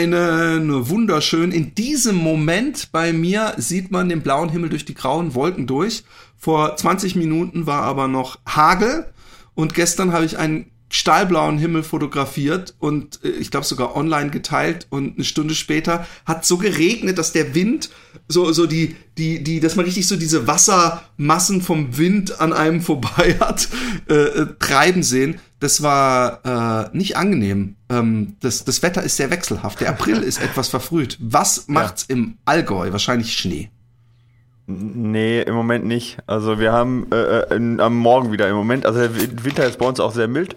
Einen wunderschön. In diesem Moment bei mir sieht man den blauen Himmel durch die grauen Wolken durch. Vor 20 Minuten war aber noch Hagel und gestern habe ich einen stahlblauen Himmel fotografiert und äh, ich glaube sogar online geteilt und eine Stunde später hat so geregnet, dass der Wind so so die die die dass man richtig so diese Wassermassen vom Wind an einem vorbei hat äh, äh, treiben sehen. Das war äh, nicht angenehm. Ähm, das das Wetter ist sehr wechselhaft. Der April ist etwas verfrüht. Was macht's ja. im Allgäu? Wahrscheinlich Schnee. Nee, im Moment nicht. Also wir haben äh, äh in, am Morgen wieder im Moment, also der Winter ist bei uns auch sehr mild.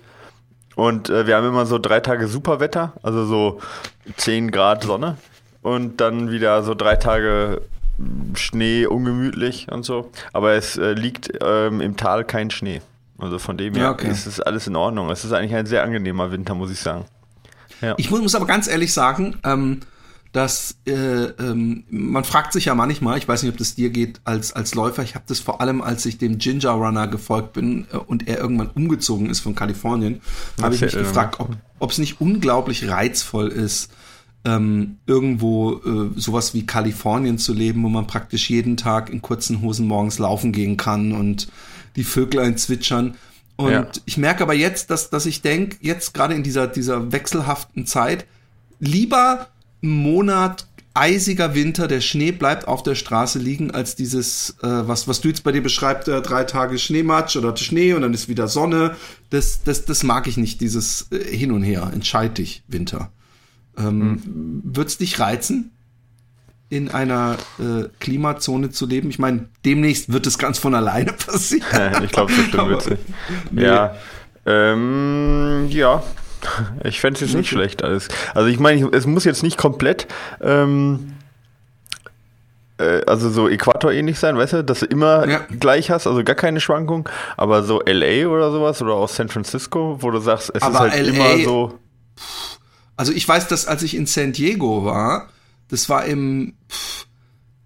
Und äh, wir haben immer so drei Tage Superwetter, also so 10 Grad Sonne. Und dann wieder so drei Tage Schnee, ungemütlich und so. Aber es äh, liegt ähm, im Tal kein Schnee. Also von dem her ja, okay. ist es alles in Ordnung. Es ist eigentlich ein sehr angenehmer Winter, muss ich sagen. Ja. Ich muss, muss aber ganz ehrlich sagen, ähm, dass äh, ähm, man fragt sich ja manchmal, ich weiß nicht, ob das dir geht als als Läufer, ich habe das vor allem, als ich dem Ginger Runner gefolgt bin äh, und er irgendwann umgezogen ist von Kalifornien, habe ich mich gefragt, ob es nicht unglaublich reizvoll ist, ähm, irgendwo äh, sowas wie Kalifornien zu leben, wo man praktisch jeden Tag in kurzen Hosen morgens laufen gehen kann und die Vöglein zwitschern. Und ja. ich merke aber jetzt, dass, dass ich denke, jetzt gerade in dieser, dieser wechselhaften Zeit, lieber Monat eisiger Winter, der Schnee bleibt auf der Straße liegen, als dieses, äh, was, was du jetzt bei dir beschreibst, äh, drei Tage Schneematsch oder Schnee und dann ist wieder Sonne. Das, das, das mag ich nicht, dieses äh, Hin und Her. Entscheid dich, Winter. Ähm, hm. Wird's dich reizen, in einer äh, Klimazone zu leben? Ich meine, demnächst wird es ganz von alleine passieren. ich glaube, das stimmt witzig. Nee. Ja. Ähm, ja, Ich fände es jetzt nicht schlecht alles. Also ich meine, es muss jetzt nicht komplett ähm, äh, also so Äquator-ähnlich sein, weißt du, dass du immer ja. gleich hast, also gar keine Schwankung, aber so LA oder sowas oder auch San Francisco, wo du sagst, es aber ist halt LA, immer so. Also ich weiß, dass als ich in San Diego war, das war im pff,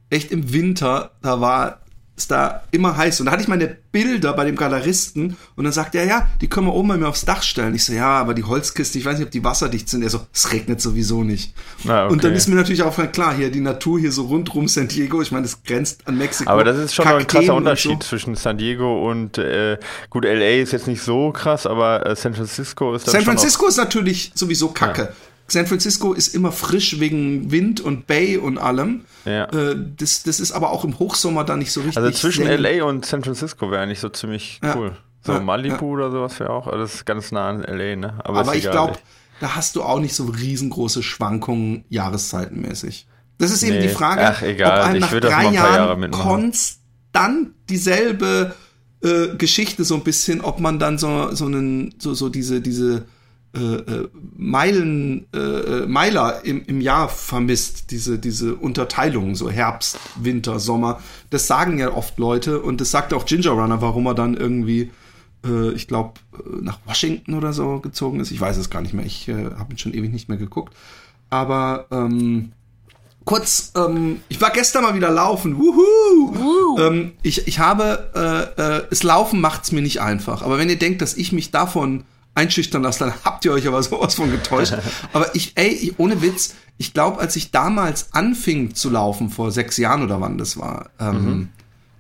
echt im Winter, da war ist da immer heiß. Und da hatte ich meine Bilder bei dem Galeristen und dann sagt er, ja, die können wir oben bei mir aufs Dach stellen. Ich so, ja, aber die Holzkiste, ich weiß nicht, ob die wasserdicht sind. Er so, es regnet sowieso nicht. Ah, okay. Und dann ist mir natürlich auch klar, hier die Natur hier so rundrum San Diego, ich meine, das grenzt an Mexiko. Aber das ist schon Kakteen ein krasser Unterschied so. zwischen San Diego und, äh, gut, LA ist jetzt nicht so krass, aber äh, San Francisco ist San Francisco ist natürlich sowieso kacke. Ja. San Francisco ist immer frisch wegen Wind und Bay und allem. Ja. Äh, das, das ist aber auch im Hochsommer da nicht so richtig. Also zwischen LA und San Francisco wäre eigentlich so ziemlich ja. cool. So ja, Malibu oder sowas wäre auch. Das ist ganz nah an LA, ne? Aber, aber ich glaube, da hast du auch nicht so riesengroße Schwankungen jahreszeitenmäßig. Das ist eben nee. die Frage, Ach, egal. ob einem nach drei Jahren Jahre konstant dieselbe äh, Geschichte so ein bisschen, ob man dann so, so einen, so, so diese, diese äh, äh, Meilen, äh, äh, Meiler im, im Jahr vermisst, diese, diese Unterteilung, so Herbst, Winter, Sommer. Das sagen ja oft Leute und das sagt auch Ginger Runner, warum er dann irgendwie, äh, ich glaube, äh, nach Washington oder so gezogen ist. Ich weiß es gar nicht mehr, ich äh, habe ihn schon ewig nicht mehr geguckt. Aber ähm, kurz, ähm, ich war gestern mal wieder laufen. Wuhu! Ähm, ich, ich habe, äh, äh, das Laufen macht's mir nicht einfach. Aber wenn ihr denkt, dass ich mich davon einschüchtern lassen, dann habt ihr euch aber sowas von getäuscht. aber ich, ey, ich, ohne Witz, ich glaube, als ich damals anfing zu laufen, vor sechs Jahren oder wann das war, ähm, mhm.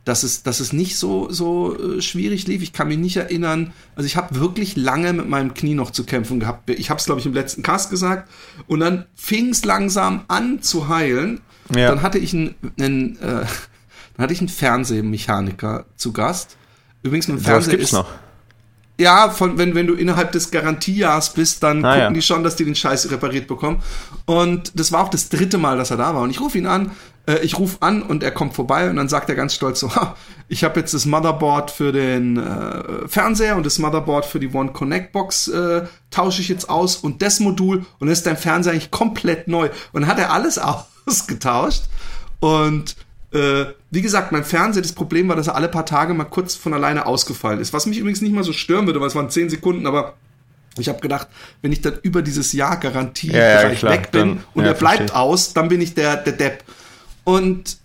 dass, es, dass es nicht so, so äh, schwierig lief. Ich kann mich nicht erinnern. Also ich habe wirklich lange mit meinem Knie noch zu kämpfen gehabt. Ich habe es, glaube ich, im letzten Cast gesagt. Und dann fing es langsam an zu heilen. Ja. Dann hatte ich einen, einen, äh, dann hatte ich einen Fernsehmechaniker zu Gast. Übrigens, mein Fernseher ist, noch ja, von, wenn, wenn du innerhalb des Garantiejahrs bist, dann ah, gucken ja. die schon, dass die den Scheiß repariert bekommen. Und das war auch das dritte Mal, dass er da war. Und ich rufe ihn an, äh, ich rufe an und er kommt vorbei und dann sagt er ganz stolz so, ha, ich habe jetzt das Motherboard für den äh, Fernseher und das Motherboard für die One Connect Box äh, tausche ich jetzt aus und das Modul und dann ist dein Fernseher eigentlich komplett neu. Und dann hat er alles ausgetauscht und Äh, wie gesagt, mein Fernseher, das Problem war, dass er alle paar Tage mal kurz von alleine ausgefallen ist. Was mich übrigens nicht mal so stören würde, weil es waren 10 Sekunden, aber ich habe gedacht, wenn ich dann über dieses Jahr Garantie Ja, ja, klar, weg bin dann- und ja, er bleibt verstehe. aus, dann bin ich der, der Depp. Und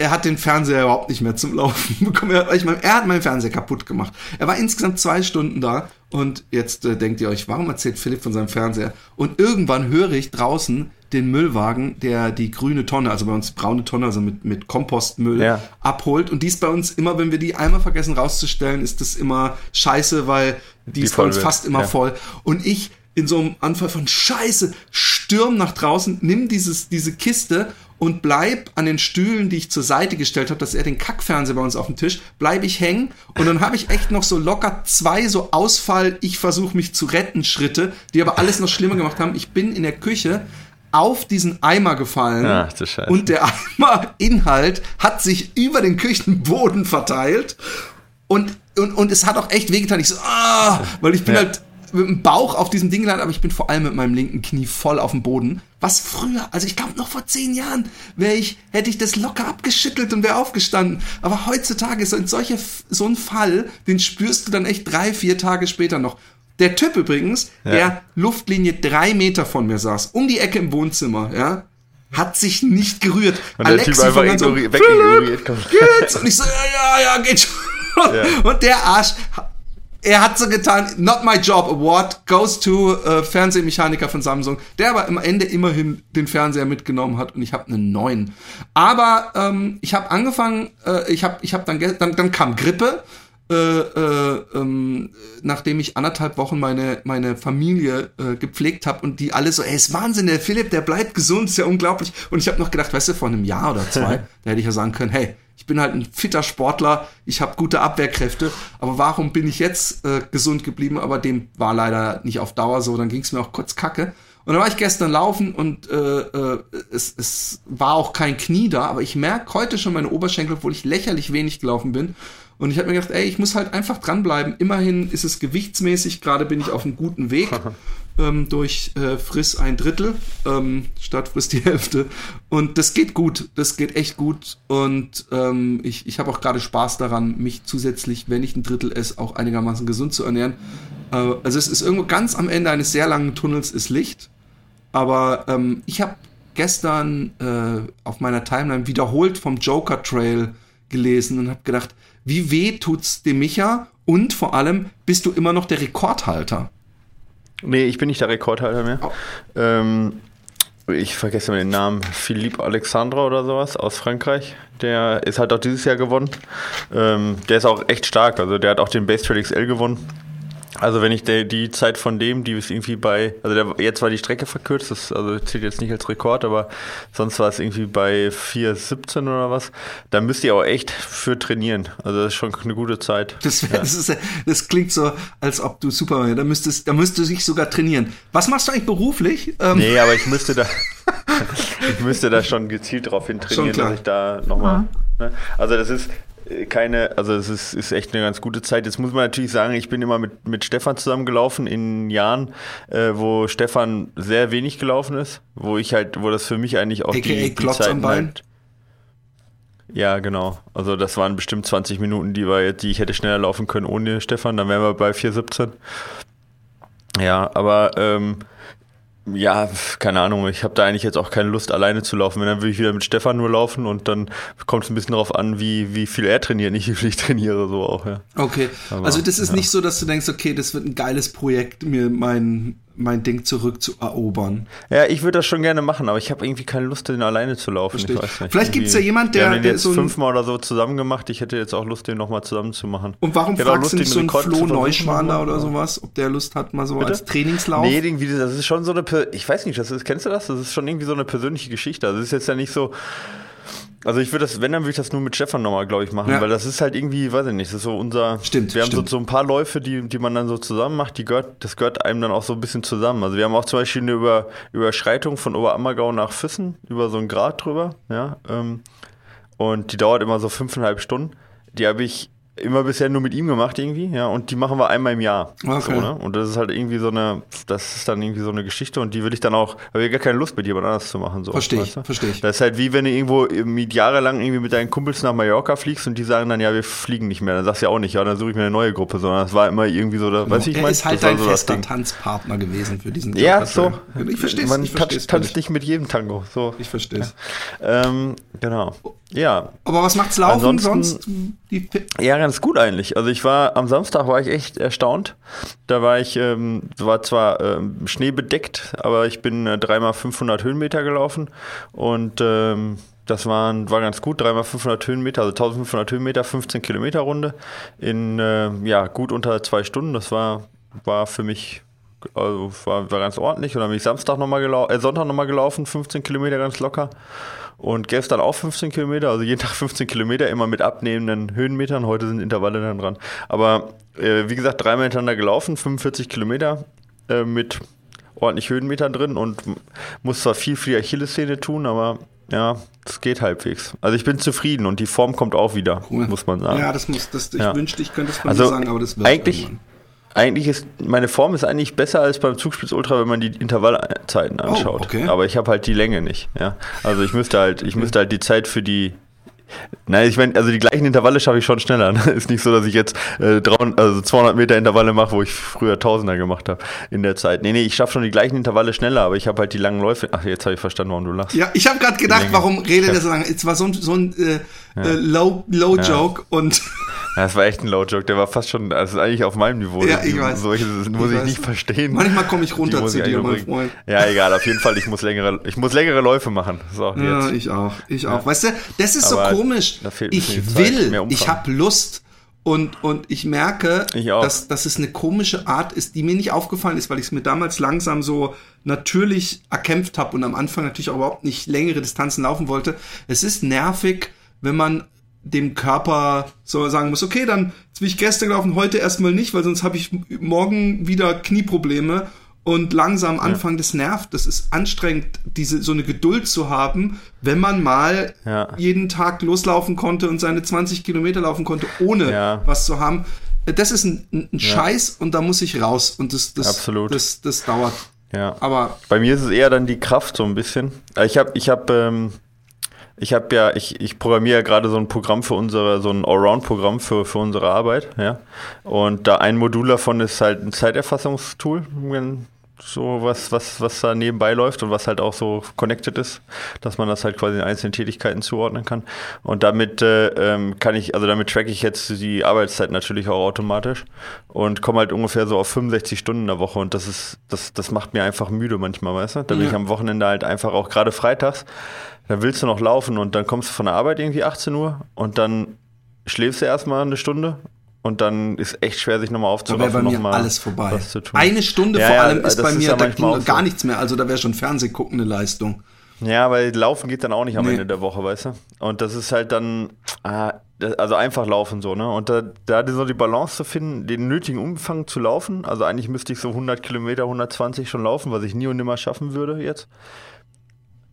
er hat den Fernseher überhaupt nicht mehr zum Laufen bekommen. Er, ich meine, er hat meinen Fernseher kaputt gemacht. Er war insgesamt zwei Stunden da und jetzt äh, denkt ihr euch, warum erzählt Philipp von seinem Fernseher? Und irgendwann höre ich draußen den Müllwagen, der die grüne Tonne, also bei uns braune Tonne, also mit, mit Kompostmüll Ja. abholt. Und dies bei uns immer, wenn wir die einmal vergessen rauszustellen, ist das immer scheiße, weil die, Die ist bei uns wird, fast immer ja. voll. Und ich in so einem Anfall von Scheiße stürm nach draußen, nimm dieses, diese Kiste und bleib an den Stühlen, die ich zur Seite gestellt habe, dass er den Kackfernseher bei uns auf dem Tisch, bleib ich hängen und dann habe ich echt noch so locker zwei so Ausfall, ich versuche mich zu retten Schritte, die aber alles noch schlimmer gemacht haben. Ich bin in der Küche auf diesen Eimer gefallen Ach, du Scheiße. und der Eimerinhalt hat sich über den Küchenboden verteilt und, und, und es hat auch echt wehgetan. Ich so, ah, weil ich bin Ja. halt mit dem Bauch auf diesem Ding gelandet, aber ich bin vor allem mit meinem linken Knie voll auf dem Boden. Was früher, also ich glaube noch vor zehn Jahren, wäre ich, hätte ich das locker abgeschüttelt und wäre aufgestanden. Aber heutzutage ist so ein solcher, so ein Fall, den spürst du dann echt drei, vier Tage später noch. Der Typ übrigens, Ja. der Luftlinie drei Meter von mir saß, um die Ecke im Wohnzimmer, ja, hat sich nicht gerührt. Und der Typ einfach ignori- oben, wegignoriert, komm. geht's? Und ich so, ja, ja, ja, geht schon. Ja. Und der Arsch, er hat so getan, not my job award goes to äh, Fernsehmechaniker von Samsung, der aber am Ende immerhin den Fernseher mitgenommen hat und ich habe einen neuen. Aber ähm, ich habe angefangen, äh, ich habe ich hab dann, dann, dann kam Grippe, äh, äh, ähm, nachdem ich anderthalb Wochen meine, meine Familie äh, gepflegt habe und die alle so, ey, ist Wahnsinn, der Philipp, der bleibt gesund, ist ja unglaublich. Und ich habe noch gedacht, weißt du, vor einem Jahr oder zwei, da hätte ich ja sagen können, hey, ich bin halt ein fitter Sportler, ich habe gute Abwehrkräfte, aber warum bin ich jetzt äh, gesund geblieben? Aber dem war leider nicht auf Dauer so, dann ging es mir auch kurz kacke. Und dann war ich gestern laufen und äh, äh, es, es war auch kein Knie da, aber ich merke heute schon meine Oberschenkel, obwohl ich lächerlich wenig gelaufen bin. Und ich habe mir gedacht, ey, ich muss halt einfach dranbleiben. Immerhin ist es gewichtsmäßig, gerade bin ich auf einem guten Weg ähm, durch äh, Friss ein Drittel ähm, statt Friss die Hälfte. Und das geht gut, das geht echt gut. Und ähm, ich, ich habe auch gerade Spaß daran, mich zusätzlich, wenn ich ein Drittel esse, auch einigermaßen gesund zu ernähren. Äh, also es ist irgendwo ganz am Ende eines sehr langen Tunnels ist Licht. Aber ähm, ich habe gestern äh, auf meiner Timeline wiederholt vom Joker Trail gelesen und habe gedacht, wie weh tut's dem Micha und vor allem bist du immer noch der Rekordhalter. Nee, ich bin nicht der Rekordhalter mehr. Oh. Ähm, ich vergesse den Namen. Philippe Alexandre oder sowas aus Frankreich. Der ist halt auch dieses Jahr gewonnen. Ähm, der ist auch echt stark. Also der hat auch den Base Trail XL gewonnen. Also wenn ich der, die Zeit von dem, die ist irgendwie bei, also der, jetzt war die Strecke verkürzt, das also zählt jetzt nicht als Rekord, aber sonst war es irgendwie bei 4,17 oder was. Da müsst ihr auch echt für trainieren. Also das ist schon eine gute Zeit. Das, wär, das, ist, ja- das klingt so, als ob du Superman, da müsstest, da müsstest du dich sogar trainieren. Was machst du eigentlich beruflich? Ähm, Nee, aber ich müsste da, ich müsste da schon gezielt drauf hin trainieren, dass ich da nochmal. Ne? Also das ist keine, also es ist, ist echt eine ganz gute Zeit. Jetzt muss man natürlich sagen, ich bin immer mit, mit Stefan zusammengelaufen in Jahren, äh, wo Stefan sehr wenig gelaufen ist, wo ich halt, wo das für mich eigentlich auch AKA die, die am Zeiten Bein? halt. Ja, genau. Also das waren bestimmt 20 Minuten, die, wir, die ich hätte schneller laufen können ohne Stefan. Dann wären wir bei 4,17. Ja, aber ähm, ja, keine Ahnung, ich habe da eigentlich jetzt auch keine Lust, alleine zu laufen. Wenn, dann würde ich wieder mit Stefan nur laufen und dann kommt es ein bisschen darauf an, wie, wie viel er trainiert, nicht wie viel ich trainiere, so auch, ja. Okay, Aber, also das ist ja. nicht so, dass du denkst, okay, das wird ein geiles Projekt, mir mein, mein Ding zurückzuerobern. Ja, ich würde das schon gerne machen, aber ich habe irgendwie keine Lust, den alleine zu laufen. Vielleicht gibt's Irgendwie- ja jemand, Wir der- haben den der jetzt so fünfmal oder so zusammen gemacht. Ich hätte jetzt auch Lust, den nochmal zusammen zu machen. Und warum Ich fragst du nicht so einen Flo Neuschwander oder sowas, ob der Lust hat, mal so Bitte? als Trainingslauf? Nee, irgendwie, das ist schon so eine, ich weiß nicht, das ist, kennst du das? Das ist schon irgendwie so eine persönliche Geschichte. Also es ist jetzt ja nicht so, also ich würde das, wenn, dann würde ich das nur mit Stefan nochmal, glaube ich, machen, Ja. weil das ist halt irgendwie, weiß ich nicht, das ist so unser, Stimmt, wir haben stimmt. So, so ein paar Läufe, die, die man dann so zusammen macht, die gehört, das gehört einem dann auch so ein bisschen zusammen. Also wir haben auch zum Beispiel eine Über, Überschreitung von Oberammergau nach Füssen, über so einen Grad drüber, ja, ähm, und die dauert immer so fünfeinhalb Stunden. Die habe ich immer bisher nur mit ihm gemacht irgendwie, ja, und die machen wir einmal im Jahr. Okay. So, ne? Und das ist halt irgendwie so eine, das ist dann irgendwie so eine Geschichte und die will ich dann auch, habe ich gar keine Lust mit jemand anders zu machen. So, Verstehe ich, weißt du? verstehe ich. Das ist halt wie wenn du irgendwo mit jahrelang irgendwie mit deinen Kumpels nach Mallorca fliegst und die sagen dann, ja, wir fliegen nicht mehr. Dann sagst du ja auch nicht, ja, dann suche ich mir eine neue Gruppe, sondern das war immer irgendwie so, da, weiß ich, er mein, ist halt das dein so das fester. Tanzpartner gewesen für diesen Ja, Job. so. Ich verstehe es. Man tanzt, tanzt nicht mit jedem Tango. So. Ich verstehe es. Ähm, genau. Ja. Aber was macht's laufen Ansonsten- sonst? Die, Ja, ganz gut eigentlich. Also ich war am Samstag war ich echt erstaunt. Da war ich, ähm, war zwar ähm, schneebedeckt, aber ich bin äh, dreimal 500 Höhenmeter gelaufen und ähm, das waren, war ganz gut, dreimal 500 Höhenmeter, also 1500 Höhenmeter, 15 Kilometer Runde in äh, ja gut unter zwei Stunden. Das war war für mich also war, war ganz ordentlich. Und dann bin ich Samstag noch mal gelau äh, Sonntag nochmal gelaufen, 15 Kilometer ganz locker. Und gestern auch 15 Kilometer, also jeden Tag 15 Kilometer, immer mit abnehmenden Höhenmetern. Heute sind Intervalle dann dran. Aber äh, wie gesagt, dreimal hintereinander gelaufen, 45 Kilometer äh, mit ordentlich Höhenmetern drin und muss zwar viel für die Achillessehne tun, aber ja, es geht halbwegs. Also ich bin zufrieden und die Form kommt auch wieder, Cool. muss man sagen. Ja, das muss, das, ich Ja. wünschte, ich könnte es von Also dir sagen, aber das wird eigentlich, irgendwann. Eigentlich ist meine Form ist eigentlich besser als beim Zugspitz Ultra, wenn man die Intervallzeiten anschaut. Oh, okay. Aber ich habe halt die Länge nicht. Ja, also ich müsste halt, ich müsste halt die Zeit für die Nein, ich meine, also die gleichen Intervalle schaffe ich schon schneller. Ne? Ist nicht so, dass ich jetzt äh, 300, also 200 Meter Intervalle mache, wo ich früher Tausender gemacht habe in der Zeit. Nee, nee, ich schaffe schon die gleichen Intervalle schneller, aber ich habe halt die langen Läufe. Ach, jetzt habe ich verstanden, warum du lachst. Ja, ich habe gerade gedacht, warum redet er so lange? Es war so ein, so ein äh, äh, Low, Low Joke und Ja, Das war echt ein Low-Joke, der war fast schon, also eigentlich auf meinem Niveau. Ja, Die- ich weiß. Solche muss Ich ich, nicht verstehen. manchmal komme ich runter zu ich dir, mein. Freund. Ja, egal, auf jeden Fall, ich muss längere, ich muss längere Läufe machen. So, Ja, jetzt. ich auch, ich auch. Weißt du, das ist Aber so komisch. Ich will, ich habe Lust und, und ich merke, Ich. Dass, dass es eine komische Art ist, die mir nicht aufgefallen ist, weil ich es mir damals langsam so natürlich erkämpft habe und am Anfang natürlich auch überhaupt nicht längere Distanzen laufen wollte. Es ist nervig, wenn man dem Körper so sagen muss, okay, dann bin ich gestern gelaufen, heute erstmal nicht, weil sonst habe ich morgen wieder Knieprobleme und langsam anfangen, das nervt. Das ist anstrengend, diese so eine Geduld zu haben, wenn man mal Ja. jeden Tag loslaufen konnte und seine 20 Kilometer laufen konnte, ohne Ja. was zu haben. Das ist ein, ein Scheiß und da muss ich raus und das, das, Absolut. das, das dauert. Ja. Aber Bei mir ist es eher dann die Kraft so ein bisschen. Ich habe, ich habe, ähm, ich habe ja, ich, ich programmiere ja gerade so ein Programm für unsere, so ein Allround-Programm für, für unsere Arbeit, ja. Und da ein Modul davon ist halt ein Zeiterfassungstool, wenn so was, was, was da nebenbei läuft und was halt auch so connected ist, dass man das halt quasi in einzelnen Tätigkeiten zuordnen kann. Und damit äh, ähm, kann ich, also damit tracke ich jetzt die Arbeitszeit natürlich auch automatisch und komme halt ungefähr so auf 65 Stunden in der Woche und das ist, das, das macht mir einfach müde manchmal, weißt du? Da bin Ja. ich am Wochenende halt einfach auch gerade freitags, da willst du noch laufen und dann kommst du von der Arbeit irgendwie 18 Uhr und dann schläfst du erstmal eine Stunde und dann ist echt schwer, sich nochmal da wäre aufzuraffen, bei mir noch mal alles vorbei. Eine Stunde Ja, vor ja, allem ist das bei ist mir, ja da ging gar nichts mehr. Also da wäre schon Fernsehgucken eine Leistung. Ja, weil Laufen geht dann auch nicht am Nee. Ende der Woche, weißt du? Und das ist halt dann, ah, also einfach laufen so, ne? Und da, da so die Balance zu finden, den nötigen Umfang zu laufen, also eigentlich müsste ich so 100 Kilometer, 120 schon laufen, was ich nie und nimmer schaffen würde jetzt.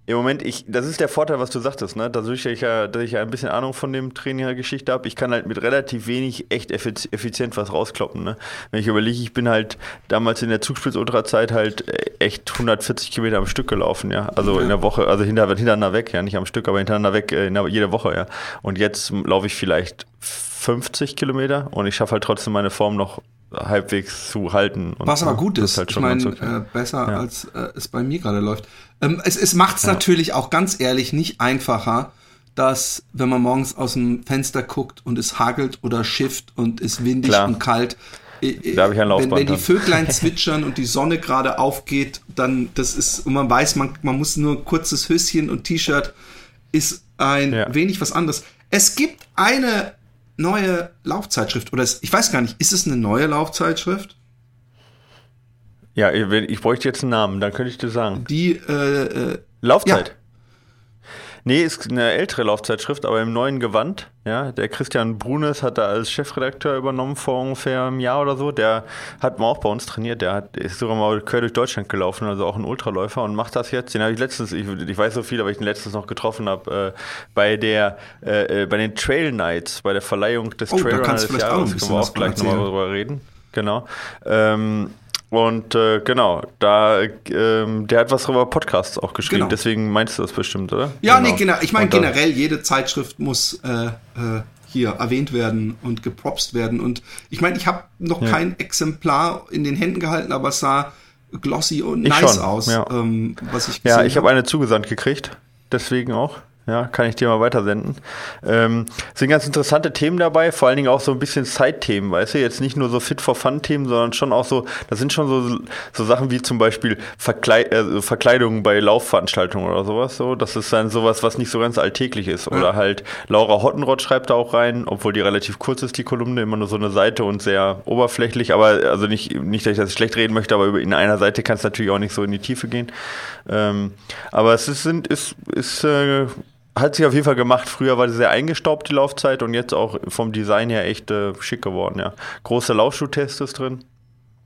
Im Moment, ich, das ist der Vorteil, was du sagtest, ne? Dadurch, dass ich ja, dass ich ja ein bisschen Ahnung von dem Training der Geschichte habe, ich kann halt mit relativ wenig echt effiz- effizient was rauskloppen, ne? Wenn ich überlege, ich bin halt damals in der Zugspitz-Ultra-Zeit halt äh, echt 140 Kilometer am Stück gelaufen, ja. Also Ja. in der Woche, also hinter, hintereinander weg, ja, nicht am Stück, aber hintereinander weg, äh, jede Woche, ja. Und jetzt laufe ich vielleicht 50 Kilometer und ich schaffe halt trotzdem meine Form noch halbwegs zu halten. Was aber gut ist. halt ich schon meine, äh, besser Ja. als äh, es bei mir gerade läuft. Ähm, es es macht es natürlich auch ganz ehrlich nicht einfacher, dass wenn man morgens aus dem Fenster guckt und es hagelt oder schifft und es windig Klar. und kalt. äh, Da hab ich ein wenn, wenn die. Vöglein zwitschern und die Sonne gerade aufgeht, dann das ist und man weiß, man, man muss nur ein kurzes Höschen und T-Shirt ist ein Ja. wenig was anderes. Es gibt eine neue Laufzeitschrift oder es, ich weiß gar nicht, ist es eine neue Laufzeitschrift? Ja, ich, bräuchte jetzt einen Namen, dann könnte ich dir sagen. Die äh, äh, Laufzeit. Nee, ist eine ältere Laufzeitschrift, aber im neuen Gewand. Ja, der Christian Brunes hat da als Chefredakteur übernommen vor ungefähr einem Jahr oder so. Der hat mal auch bei uns trainiert. Der hat, ist sogar mal quer durch Deutschland gelaufen, also auch ein Ultraläufer und macht das jetzt. Den habe ich letztens, ich, ich, weiß so viel, aber ich den letztens noch getroffen habe, äh, bei der, äh, äh bei den Trail Nights, bei der Verleihung des oh, Trail Runners des Jahres. Können wir auch gleich nochmal drüber reden. Genau. Ähm, und äh, genau, da ähm, der hat was über Podcasts auch geschrieben, genau. deswegen meinst du das bestimmt, oder? Ja, genau. nee, genau. Ich meine generell, jede Zeitschrift muss äh, äh, hier erwähnt werden und gepropst werden. Und ich meine, ich habe noch ja. kein Exemplar in den Händen gehalten, aber es sah glossy und ich nice schon, aus, ja. ähm, was ich gesehen Ja, ich habe hab eine zugesandt gekriegt, deswegen auch. Ja, kann ich dir mal weitersenden. Ähm, sind ganz interessante Themen dabei, vor allen Dingen auch so ein bisschen Side-Themen, weißt du? Jetzt nicht nur so Fit-for-Fun-Themen, sondern schon auch so, das sind schon so, so Sachen wie zum Beispiel Verkleid äh, Verkleidungen bei Laufveranstaltungen oder sowas. So. Das ist dann sowas, was nicht so ganz alltäglich ist. Oder halt Laura Hottenrott schreibt da auch rein, obwohl die relativ kurz ist, die Kolumne, immer nur so eine Seite und sehr oberflächlich, aber also nicht, nicht dass ich das schlecht reden möchte, aber in einer Seite kann es natürlich auch nicht so in die Tiefe gehen. Ähm, aber es ist, sind, ist, ist äh, hat sich auf jeden Fall gemacht. Früher war sie sehr eingestaubt, die Laufzeit, und jetzt auch vom Design her echt äh, schick geworden, ja. Große Laufschuh-Test ist drin.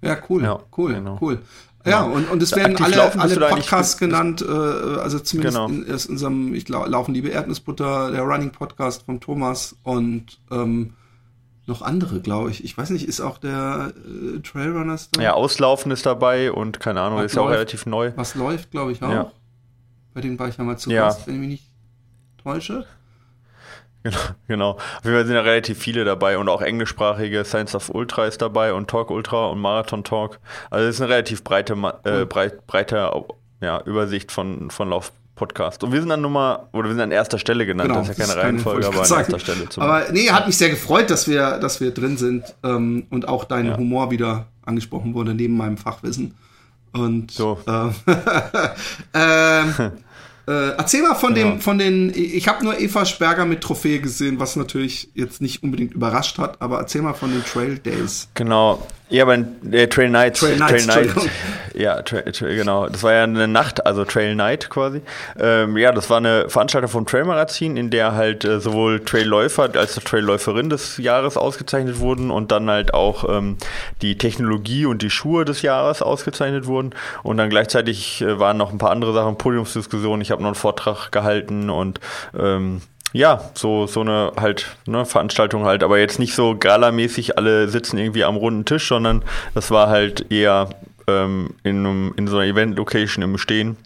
Ja, cool, ja, cool, genau. cool. Ja, und, und es werden alle, laufen, alle Podcasts genannt, äh, also zumindest genau. in, in, unserem, ich glaube, Laufen Liebe Erdnussbutter, der Running Podcast von Thomas und ähm, noch andere, glaube ich. Ich weiß nicht, ist auch der äh, Trailrunners da? Ja, Auslaufen ist dabei und keine Ahnung, was ist ja auch relativ neu. Was läuft, glaube ich, auch. Ja. Bei denen war ich ja mal zu ja. Gast, wenn ich mich nicht täusche. Genau, genau. Auf jeden Fall sind ja relativ viele dabei und auch englischsprachige Science of Ultra ist dabei und Talk Ultra und Marathon Talk. Also es ist eine relativ breite, äh, breit, breite ja, Übersicht von, von Lauf. Podcast. Und wir sind dann Nummer, oder wir sind an erster Stelle genannt, genau, das ist ja keine Reihenfolge, aber an erster Stelle zum Aber nee, hat mich sehr gefreut, dass wir, dass wir drin sind ähm, und auch dein ja. Humor wieder angesprochen wurde, neben meinem Fachwissen. Und so. Äh, äh, Äh, erzähl mal von genau. dem, von den. Ich habe nur Eva Sperger mit Trophäe gesehen, was natürlich jetzt nicht unbedingt überrascht hat, aber erzähl mal von den Trail Days. Genau. Ja, aber äh, Trail Night. Trail Night. Trail Night. Ja, genau. Das war ja eine Nacht, also Trail Night quasi. Ähm, ja, das war eine Veranstaltung vom Trail Magazin, in der halt äh, sowohl Trailläufer als auch Trailläuferin des Jahres ausgezeichnet wurden und dann halt auch ähm, die Technologie und die Schuhe des Jahres ausgezeichnet wurden. Und dann gleichzeitig äh, waren noch ein paar andere Sachen, Podiumsdiskussionen. Ich habe noch einen Vortrag gehalten und ähm, ja, so, so eine halt, ne, Veranstaltung halt, aber jetzt nicht so galamäßig, alle sitzen irgendwie am runden Tisch, sondern das war halt eher ähm, in, einem, in so einer Event-Location im Stehen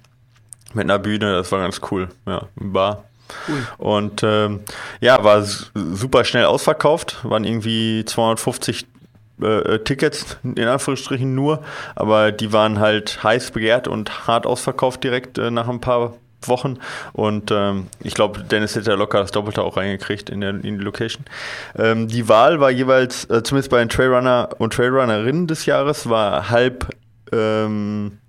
mit einer Bühne, das war ganz cool, ja, ein Bar. Cool. Und ähm, ja, war super schnell ausverkauft, waren irgendwie 250 äh, äh, Tickets, in Anführungsstrichen nur, aber die waren halt heiß begehrt und hart ausverkauft direkt äh, nach ein paar Wochen. Und ähm, ich glaube, Dennis hätte ja locker das Doppelte auch reingekriegt in, der, in die Location. Ähm, die Wahl war jeweils, äh, zumindest bei den Trailrunner und Trailrunnerinnen des Jahres, war halb ähm,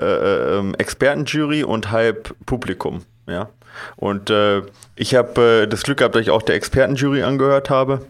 äh, äh ähm, Expertenjury und halb Publikum. Ja. Und äh, ich habe äh, das Glück gehabt, dass ich auch der Expertenjury angehört habe.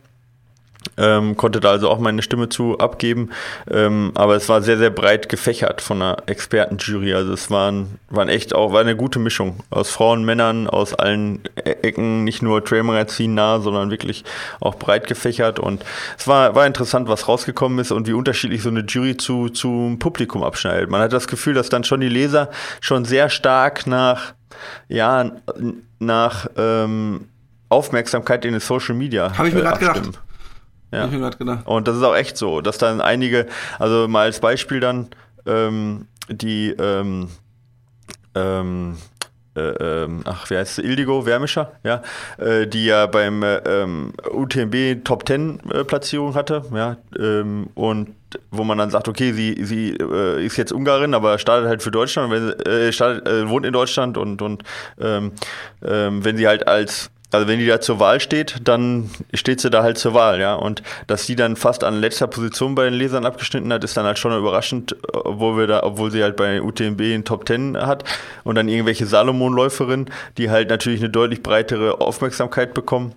Ähm, konnte da also auch meine Stimme zu abgeben. Ähm, aber es war sehr, sehr breit gefächert von einer Expertenjury. Also es waren, waren echt auch, war eine gute Mischung aus Frauen, Männern, aus allen e-, Ecken, nicht nur Trailmagazin nah, sondern wirklich auch breit gefächert. Und es war, war interessant, was rausgekommen ist und wie unterschiedlich so eine Jury zu, zum Publikum abschneidet. Man hat das Gefühl, dass dann schon die Leser schon sehr stark nach, ja, nach ähm, Aufmerksamkeit in den Social Media. Habe ich mir äh, gerade gedacht. Ja. ich mir gerade gedacht. Und das ist auch echt so, dass dann einige, also mal als Beispiel dann, ähm, die, ähm, ähm, äh, ähm, ach, wie heißt es, Ildigo Wärmischer, ja, äh, die ja beim äh, ähm, UTMB Top 10 äh, Platzierung hatte, ja, ähm, und wo man dann sagt, okay, sie, sie äh, ist jetzt Ungarin, aber startet halt für Deutschland, wenn, äh, startet, äh, wohnt in Deutschland und, und ähm, ähm, wenn sie halt als also wenn die da zur Wahl steht, dann steht sie da halt zur Wahl, ja. Und dass sie dann fast an letzter Position bei den Lesern abgeschnitten hat, ist dann halt schon überraschend, obwohl wir da, obwohl sie halt bei UTMB in Top Ten hat und dann irgendwelche Salomon-Läuferinnen, die halt natürlich eine deutlich breitere Aufmerksamkeit bekommen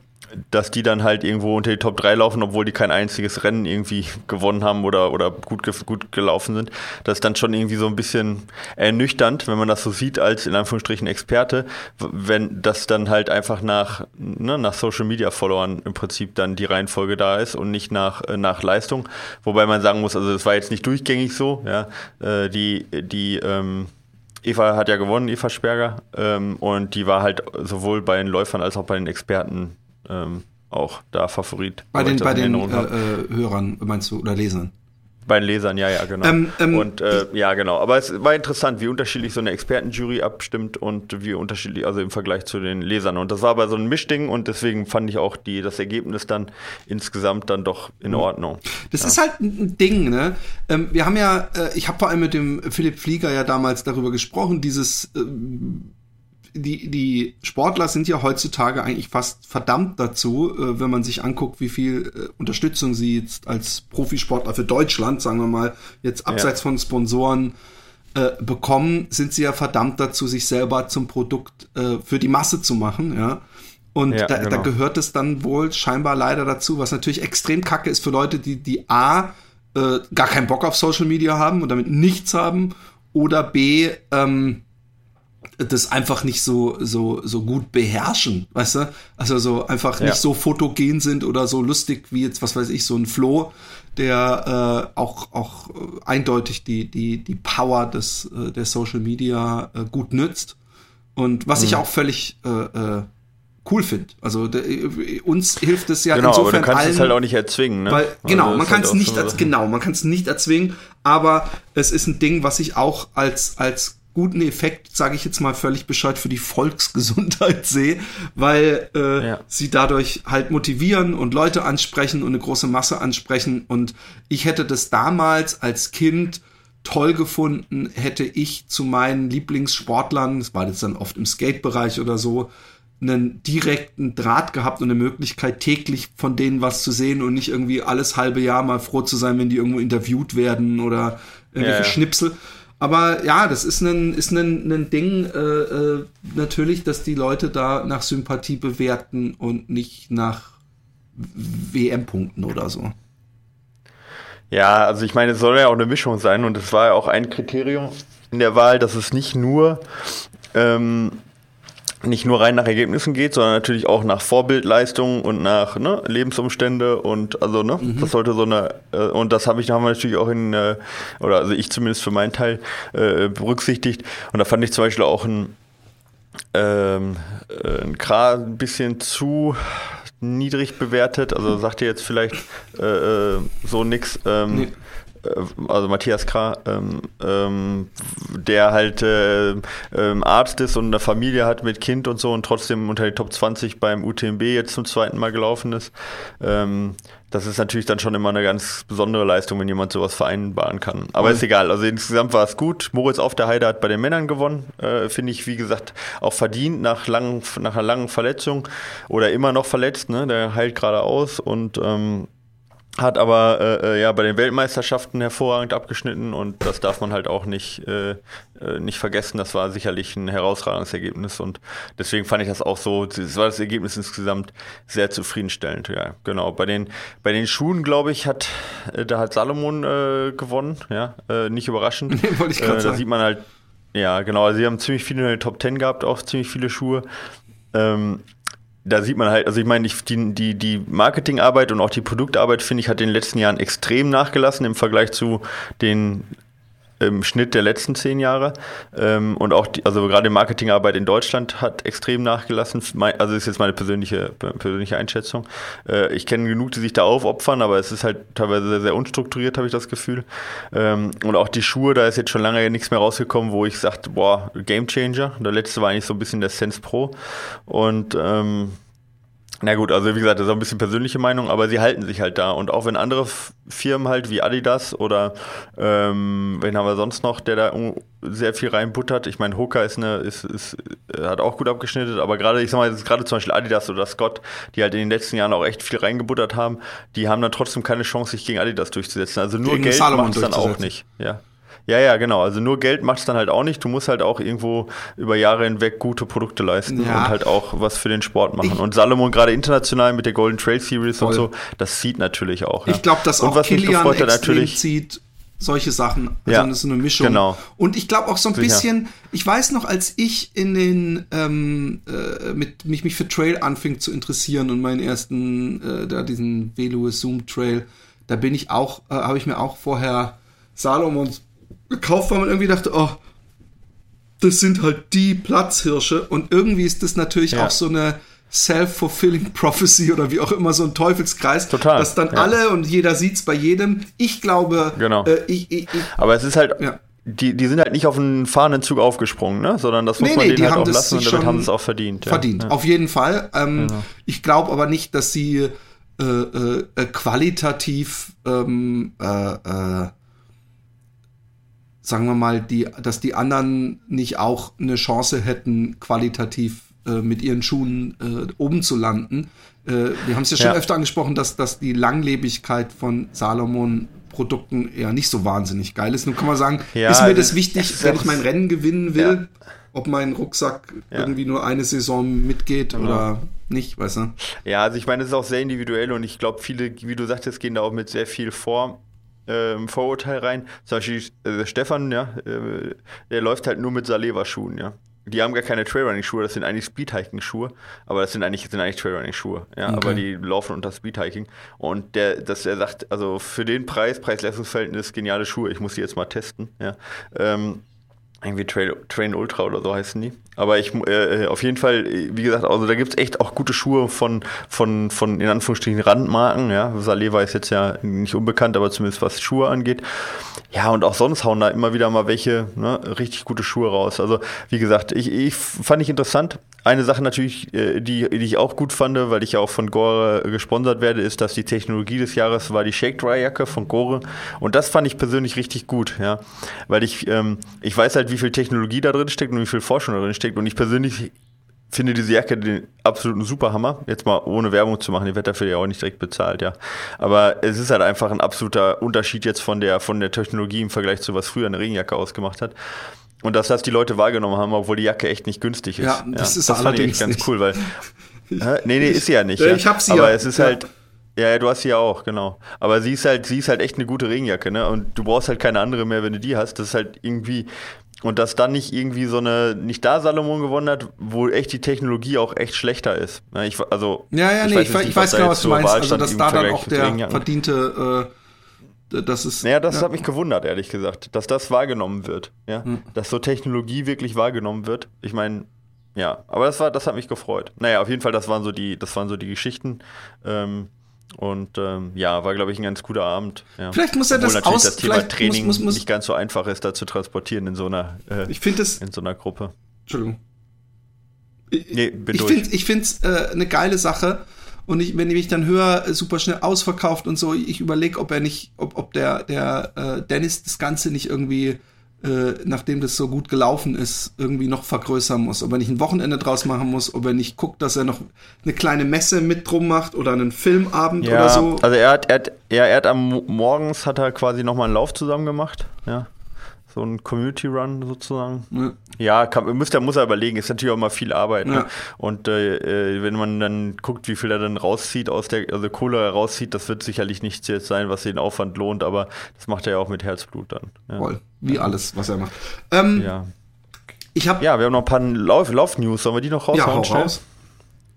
dass die dann halt irgendwo unter die Top 3 laufen, obwohl die kein einziges Rennen irgendwie gewonnen haben oder, oder gut, gut gelaufen sind. Das ist dann schon irgendwie so ein bisschen ernüchternd, wenn man das so sieht als in Anführungsstrichen Experte, wenn das dann halt einfach nach, ne, nach Social Media Followern im Prinzip dann die Reihenfolge da ist und nicht nach, äh, nach Leistung. Wobei man sagen muss, also es war jetzt nicht durchgängig so, ja. Äh, die, die, ähm, Eva hat ja gewonnen, Eva Sperger. Ähm, und die war halt sowohl bei den Läufern als auch bei den Experten ähm, auch da Favorit. Bei den, bei den äh, äh, Hörern, meinst du, oder Lesern? Bei den Lesern, ja, ja, genau. Ähm, ähm, und äh, ja, genau. Aber es war interessant, wie unterschiedlich so eine Expertenjury abstimmt und wie unterschiedlich, also im Vergleich zu den Lesern. Und das war aber so ein Mischding und deswegen fand ich auch die, das Ergebnis dann insgesamt dann doch in mhm. Ordnung. Das ja. ist halt ein Ding, ne? Ähm, wir haben ja, äh, ich habe vor allem mit dem Philipp Flieger ja damals darüber gesprochen, dieses äh, die, die Sportler sind ja heutzutage eigentlich fast verdammt dazu, äh, wenn man sich anguckt, wie viel äh, Unterstützung sie jetzt als Profisportler für Deutschland, sagen wir mal, jetzt abseits ja. von Sponsoren äh, bekommen, sind sie ja verdammt dazu, sich selber zum Produkt äh, für die Masse zu machen, ja. Und ja, da, genau. da gehört es dann wohl scheinbar leider dazu, was natürlich extrem kacke ist für Leute, die, die A, äh, gar keinen Bock auf Social Media haben und damit nichts haben, oder B, ähm, das einfach nicht so so so gut beherrschen, weißt du? Also so einfach ja. nicht so fotogen sind oder so lustig wie jetzt was weiß ich so ein Flo, der äh, auch auch eindeutig die die die Power des äh, der Social Media äh, gut nützt und was mhm. ich auch völlig äh, äh, cool finde. Also de, uns hilft es ja genau, insofern aber du kannst allen, es halt auch nicht erzwingen, ne? Weil, genau, also man kann es halt nicht als, genau, man kann es nicht erzwingen, aber es ist ein Ding, was ich auch als als guten Effekt, sage ich jetzt mal völlig Bescheid, für die Volksgesundheit sehe, weil äh, ja. sie dadurch halt motivieren und Leute ansprechen und eine große Masse ansprechen. Und ich hätte das damals als Kind toll gefunden, hätte ich zu meinen Lieblingssportlern, das war jetzt dann oft im Skate-Bereich oder so, einen direkten Draht gehabt und eine Möglichkeit, täglich von denen was zu sehen und nicht irgendwie alles halbe Jahr mal froh zu sein, wenn die irgendwo interviewt werden oder irgendwelche ja, ja. Schnipsel. Aber ja, das ist ein, ist ein, ein Ding äh, äh, natürlich, dass die Leute da nach Sympathie bewerten und nicht nach WM-Punkten oder so. Ja, also ich meine, es soll ja auch eine Mischung sein und es war ja auch ein Kriterium in der Wahl, dass es nicht nur ähm, nicht nur rein nach Ergebnissen geht, sondern natürlich auch nach Vorbildleistung und nach ne, Lebensumstände und also ne, mhm. das sollte so eine äh, und das habe ich haben wir natürlich auch in äh, oder also ich zumindest für meinen Teil äh, berücksichtigt und da fand ich zum Beispiel auch ein ähm, äh, ein Kra ein bisschen zu niedrig bewertet, also sagt ihr jetzt vielleicht äh, äh so nix. Ähm, nee also Matthias Krah, ähm, ähm, der halt äh, ähm, Arzt ist und eine Familie hat mit Kind und so und trotzdem unter die Top 20 beim UTMB jetzt zum zweiten Mal gelaufen ist. Ähm, das ist natürlich dann schon immer eine ganz besondere Leistung, wenn jemand sowas vereinbaren kann. Aber mhm. ist egal. Also insgesamt war es gut. Moritz auf der Heide hat bei den Männern gewonnen. Äh, Finde ich, wie gesagt, auch verdient nach, langen, nach einer langen Verletzung oder immer noch verletzt. Ne? Der heilt gerade aus und ähm, hat aber äh, äh, ja bei den Weltmeisterschaften hervorragend abgeschnitten und das darf man halt auch nicht, äh, äh, nicht vergessen. Das war sicherlich ein herausragendes Ergebnis und deswegen fand ich das auch so, das war das Ergebnis insgesamt sehr zufriedenstellend. Ja, genau. Bei den, bei den Schuhen, glaube ich, hat äh, da hat Salomon äh, gewonnen, ja, äh, nicht überraschend. Nee, wollte ich äh, da sieht man halt, ja, genau, also sie haben ziemlich viele in der Top Ten gehabt, auch ziemlich viele Schuhe. Ähm, da sieht man halt, also ich meine, die, die, die Marketingarbeit und auch die Produktarbeit, finde ich, hat in den letzten Jahren extrem nachgelassen im Vergleich zu den im Schnitt der letzten zehn Jahre. Ähm, und auch, die, also gerade die Marketingarbeit in Deutschland hat extrem nachgelassen. Also ist jetzt meine persönliche, persönliche Einschätzung. Äh, ich kenne genug, die sich da aufopfern, aber es ist halt teilweise sehr, sehr unstrukturiert, habe ich das Gefühl. Ähm, und auch die Schuhe, da ist jetzt schon lange nichts mehr rausgekommen, wo ich sagte, boah, Game Changer. Der letzte war eigentlich so ein bisschen der Sense Pro. Und ähm, na gut, also wie gesagt, das ist auch ein bisschen persönliche Meinung, aber sie halten sich halt da. Und auch wenn andere Firmen halt wie Adidas oder ähm, wen haben wir sonst noch, der da sehr viel reinbuttert. Ich meine, Hoka ist eine, ist, ist, hat auch gut abgeschnitten, aber gerade, ich sag mal, gerade zum Beispiel Adidas oder Scott, die halt in den letzten Jahren auch echt viel reingebuttert haben, die haben dann trotzdem keine Chance, sich gegen Adidas durchzusetzen. Also nur gegen Geld macht es dann auch nicht. Ja. Ja, ja, genau. Also nur Geld macht es dann halt auch nicht. Du musst halt auch irgendwo über Jahre hinweg gute Produkte leisten Ja. und halt auch was für den Sport machen. Ich- und Salomon gerade international mit der Golden Trail Series Voll. und so, das zieht natürlich auch. Ja. Ich glaube, dass und auch mich Kilian gefreut hat, extrem natürlich. zieht solche Sachen. Also Ja, das ist so eine Mischung. genau. Und ich glaube auch so ein Sicher. bisschen, ich weiß noch, als ich in den ähm, äh, mit mich mich für Trail anfing zu interessieren und meinen ersten äh, da diesen Velo Zoom Trail, da bin ich auch äh, habe ich mir auch vorher Salomons gekauft, weil man irgendwie dachte, oh, das sind halt die Platzhirsche und irgendwie ist das natürlich Ja. auch so eine self-fulfilling prophecy oder wie auch immer so ein Teufelskreis, Total, dass dann ja. alle und jeder sieht's bei jedem. Ich glaube, Genau. äh, ich, ich, ich, Aber es ist halt, Ja. die, die sind halt nicht auf einen fahrenden Zug aufgesprungen, ne? sondern das muss Nee, man nee, denen die halt haben auch das lassen und damit haben sie es auch verdient. verdient. Ja. Auf jeden Fall. Ähm, Ich glaube aber nicht, dass sie äh, äh, äh, qualitativ ähm, äh, äh, sagen wir mal, die, dass die anderen nicht auch eine Chance hätten, qualitativ äh, mit ihren Schuhen äh, oben zu landen. Äh, wir haben es ja schon Ja. öfter angesprochen, dass, dass die Langlebigkeit von Salomon Produkten eher nicht so wahnsinnig geil ist. Nun kann man sagen, Ja, ist mir das- das wichtig, das wenn ich mein Rennen gewinnen will, Ja. ob mein Rucksack Ja. irgendwie nur eine Saison mitgeht oder nicht, weißt du? Ja, also ich meine, es ist auch sehr individuell und ich glaube, viele, wie du sagtest, gehen da auch mit sehr viel vor. Ähm, Vorurteil rein. Zum Beispiel äh, Stefan, ja, äh, der läuft halt nur mit Saleva-Schuhen, ja. Die haben gar keine Trailrunning-Schuhe, das sind eigentlich Speedhiking-Schuhe, aber das sind eigentlich, das sind eigentlich Trailrunning-Schuhe, ja, Okay. aber die laufen unter Speedhiking. Und der, dass er sagt, also für den Preis, Preis-Leistungsverhältnis, geniale Schuhe, ich muss die jetzt mal testen, ja. Ähm, irgendwie Trail, Train Ultra oder so heißen die. Aber ich, äh, auf jeden Fall, äh, wie gesagt, also da gibt es echt auch gute Schuhe von, von, von in Anführungsstrichen Randmarken. Ja, Saleva ist jetzt ja nicht unbekannt, aber zumindest was Schuhe angeht. Ja, und auch sonst hauen da immer wieder mal welche ne, richtig gute Schuhe raus. Also, wie gesagt, ich, ich fand ich interessant. Eine Sache natürlich, äh, die, die ich auch gut fand, weil ich ja auch von Gore äh, gesponsert werde, ist, dass die Technologie des Jahres war die Shake Dry Jacke von Gore. Und das fand ich persönlich richtig gut, ja. Weil ich, ähm, ich weiß halt, wie viel Technologie da drin steckt und wie viel Forschung da drin steckt. Und ich persönlich finde diese Jacke den absoluten Superhammer. Jetzt mal ohne Werbung zu machen, ich werde dafür ja auch nicht direkt bezahlt, ja. Aber es ist halt einfach ein absoluter Unterschied jetzt von der, von der Technologie im Vergleich zu was früher eine Regenjacke ausgemacht hat. Und dass das die Leute wahrgenommen haben, obwohl die Jacke echt nicht günstig ist. Ja, das ist fand ich echt ganz nicht. cool, weil. Hä? nee, nee, ist sie ja nicht. Ja, ja. ich hab sie Aber ja. es ist Ja. halt. Ja, ja, du hast sie ja auch, genau. Aber sie ist halt, sie ist halt echt eine gute Regenjacke, ne? Und du brauchst halt keine andere mehr, wenn du die hast. Das ist halt irgendwie. Und dass dann nicht irgendwie so eine, nicht da Salomon gewonnen hat, wo echt die Technologie auch echt schlechter ist. Ja, ich, also, Ja, ja, nee, weiß ich, nicht, ich weiß genau, was du meinst. Also, dass da dann auch der verdiente, äh, das ist. Naja, das hat mich gewundert, ehrlich gesagt, dass das wahrgenommen wird. Ja? Dass so Technologie wirklich wahrgenommen wird. Ich meine, ja, aber das war, das hat mich gefreut. Naja, auf jeden Fall, das waren so die, das waren so die Geschichten. Ähm, und ähm, ja, war, glaube ich, ein ganz guter Abend. Ja. Vielleicht muss er Obwohl das aus- das Thema vielleicht Training muss- muss- muss- nicht ganz so einfach ist, da zu transportieren in so einer, äh, Ich es. in so einer Gruppe. Entschuldigung. Nee, bin ich durch. finde ich find's äh, eine geile Sache. Und ich, wenn ich mich dann höre, super schnell ausverkauft und so, ich überlege, ob er nicht, ob, ob der, der äh, Dennis das Ganze nicht irgendwie, äh, nachdem das so gut gelaufen ist, irgendwie noch vergrößern muss. Ob er nicht ein Wochenende draus machen muss, ob er nicht guckt, dass er noch eine kleine Messe mit drum macht oder einen Filmabend Ja, oder so. also er hat, er hat, ja, er hat am Mo- morgens hat er quasi nochmal einen Lauf zusammen gemacht, ja. So ein Community Run sozusagen. Ja. Ja, kann, muss, da muss er überlegen, ist natürlich auch mal viel Arbeit. Ja. Ne? Und äh, äh, wenn man dann guckt, wie viel er dann rauszieht aus der, also Kohle rauszieht, das wird sicherlich nicht jetzt sein, was den Aufwand lohnt, aber das macht er ja auch mit Herzblut dann. Ja, Voll. Wie alles, was er macht. Ähm, ja. Ich habe ja wir haben noch ein paar Lauf- Lauf-News, sollen wir die noch raushauen? ja, hau raus.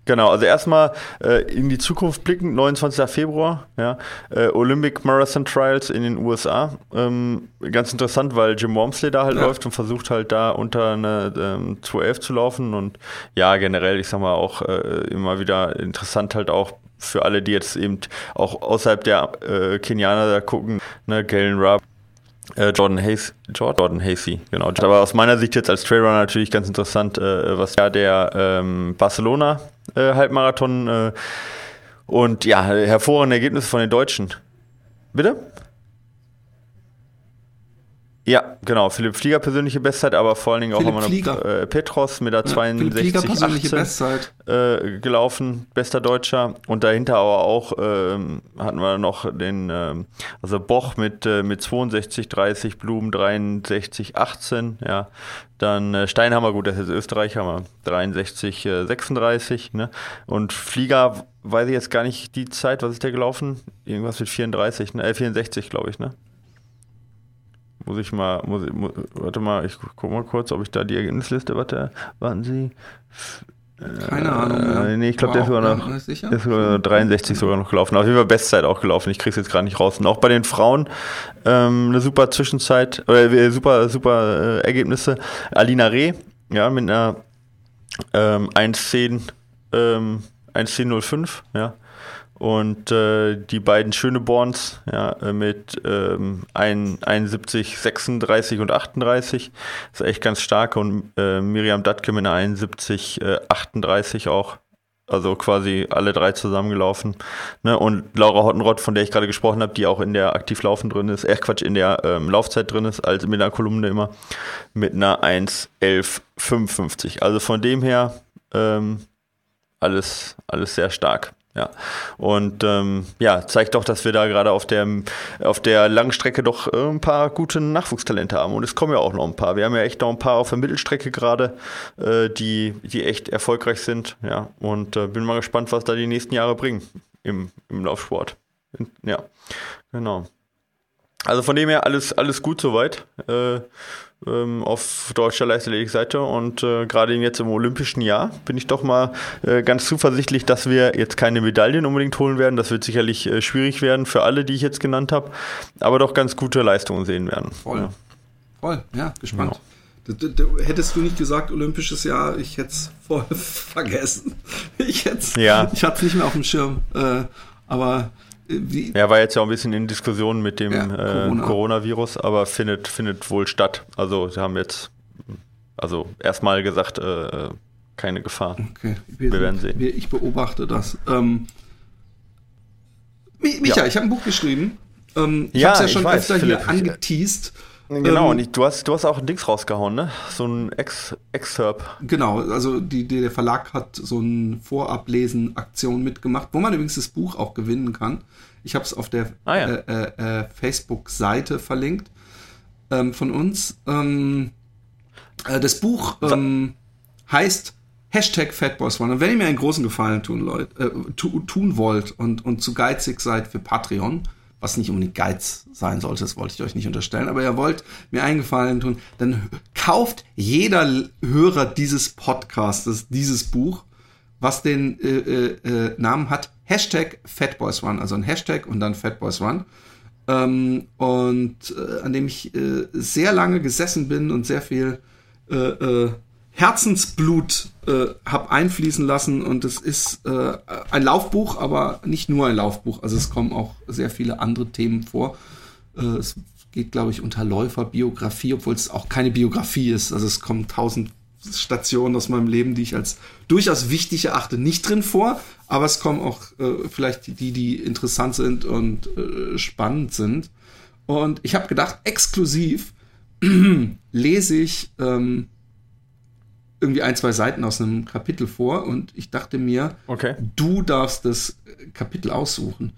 Genau, also erstmal äh, in die Zukunft blicken, 29. Februar, ja, äh, Olympic Marathon Trials in den USA. Ähm, ganz interessant, weil Jim Wormsley da halt Ja. läuft und versucht halt da unter eine ähm, 211 zu laufen und ja, generell, ich sag mal auch äh, immer wieder interessant halt auch für alle, die jetzt eben auch außerhalb der äh, Kenianer da gucken, ne, Galen Rupp, Jordan Hayes, Jordan Hasey, genau. Aber aus meiner Sicht jetzt als Trailrunner natürlich ganz interessant, äh, was ja der ähm, Barcelona äh, Halbmarathon äh, und ja, hervorragende Ergebnisse von den Deutschen. Bitte? Ja, genau. Philipp Flieger persönliche Bestzeit, aber vor allen Dingen auch Philipp immer noch Flieger. äh, Petros mit der Ja, Philipp Flieger 62 persönliche 18, Bestzeit. äh, gelaufen, bester Deutscher. Und dahinter aber auch ähm, hatten wir noch den, ähm, also Boch mit, äh, mit 62, 30, Blum 63, 18, ja. Dann äh, Steinhammer, gut, das ist Österreicher, aber 63, äh, 36, ne? Und Flieger, weiß ich jetzt gar nicht die Zeit, was ist der gelaufen? Irgendwas mit 34, ne? Äh, 64, glaube ich, ne? Muss ich mal, muss, ich- mu- warte mal, ich gu- guck mal kurz, ob ich da die Ergebnisliste, warte, warten Sie. Keine Ahnung. Äh, nee, ich glaube, der ist sogar noch, ist sogar 63 sogar noch gelaufen. Auf jeden Fall Bestzeit auch gelaufen. Ich krieg's jetzt gerade nicht raus. Und auch bei den Frauen ähm, eine super Zwischenzeit, oder äh, super, super äh, Ergebnisse. Alina Reh, ja, mit einer ähm, 1,10, ähm, 1,10,05, ja. Und äh, die beiden Schöneborns ja, mit ähm, ein- 71, 36 und 38. Das ist echt ganz stark. Und äh, Miriam Datke mit einer 71, äh, 38 auch. Also quasi alle drei zusammengelaufen. Ne? Und Laura Hottenrott, von der ich gerade gesprochen habe, die auch in der Aktivlaufen drin ist, äh Quatsch, in der ähm, Laufzeit drin ist, also mit einer Kolumne immer, mit einer 1,11,55. Also von dem her ähm, alles, alles sehr stark. Ja. Und ähm, ja, zeigt doch, dass wir da gerade auf der, auf der Langstrecke doch äh, ein paar gute Nachwuchstalente haben. Und es kommen ja auch noch ein paar. Wir haben ja echt noch ein paar auf der Mittelstrecke gerade, äh, die, die echt erfolgreich sind. Ja. Und äh, bin mal gespannt, was da die nächsten Jahre bringen im, im Laufsport. Ja, genau. Also von dem her alles, alles gut soweit. Äh, ähm, auf deutscher Leichtathletik-Seite und äh, gerade jetzt im olympischen Jahr bin ich doch mal äh, ganz zuversichtlich, dass wir jetzt keine Medaillen unbedingt holen werden. Das wird sicherlich äh, schwierig werden für alle, die ich jetzt genannt habe, aber doch ganz gute Leistungen sehen werden. Voll. Ja. Voll, ja, gespannt. D- Hättest du nicht gesagt, olympisches Jahr, ich hätte es voll vergessen. Ich hätte Ja. ich hatte es nicht mehr auf dem Schirm. Äh, aber wie, Ja, war jetzt ja auch ein bisschen in Diskussion mit dem Ja, äh, Corona. Coronavirus, aber findet, findet wohl statt. Also sie haben jetzt also erstmal gesagt, äh, keine Gefahr. okay, wir, Wir werden sehen. Wir, ich beobachte das. Ähm, Mi- Micha, Ja. ich habe ein Buch geschrieben. Ähm, ich Ja, habe es ja ich schon öfter Philipp. hier angeteased. Genau, Ähm, und ich, du, hast, du hast auch ein Dings rausgehauen, ne? So ein Ex Excerpt. Genau, also die, die, der Verlag hat so eine Vorablesen-Aktion mitgemacht, wo man übrigens das Buch auch gewinnen kann. Ich habe es auf der Ah, ja. äh, äh, äh, Facebook-Seite verlinkt ähm, von uns. Ähm, äh, das Buch ähm, heißt Hashtag Fatboys One. Und wenn ihr mir einen großen Gefallen tun, Leute, äh, tu, tun wollt und, und zu geizig seid für Patreon, was nicht unbedingt Geiz sein sollte, das wollte ich euch nicht unterstellen, aber ihr wollt mir einen Gefallen tun, dann kauft jeder Hörer dieses Podcastes dieses Buch, was den äh, äh, äh, Namen hat, Hashtag Fatboys One, also ein Hashtag und dann Fatboys One. Ähm, und äh, an dem ich äh, sehr lange gesessen bin und sehr viel äh, Herzensblut äh, habe einfließen lassen und es ist äh, ein Laufbuch, aber nicht nur ein Laufbuch. Also es kommen auch sehr viele andere Themen vor. Äh, es geht, glaube ich, unter Läuferbiografie, obwohl es auch keine Biografie ist. Also es kommen tausend Stationen aus meinem Leben, die ich als durchaus wichtig erachte, nicht drin vor, aber es kommen auch äh, vielleicht die, die interessant sind und äh, spannend sind. Und ich habe gedacht, exklusiv lese ich ähm, irgendwie ein, zwei Seiten aus einem Kapitel vor und ich dachte mir, Okay. du darfst das Kapitel aussuchen.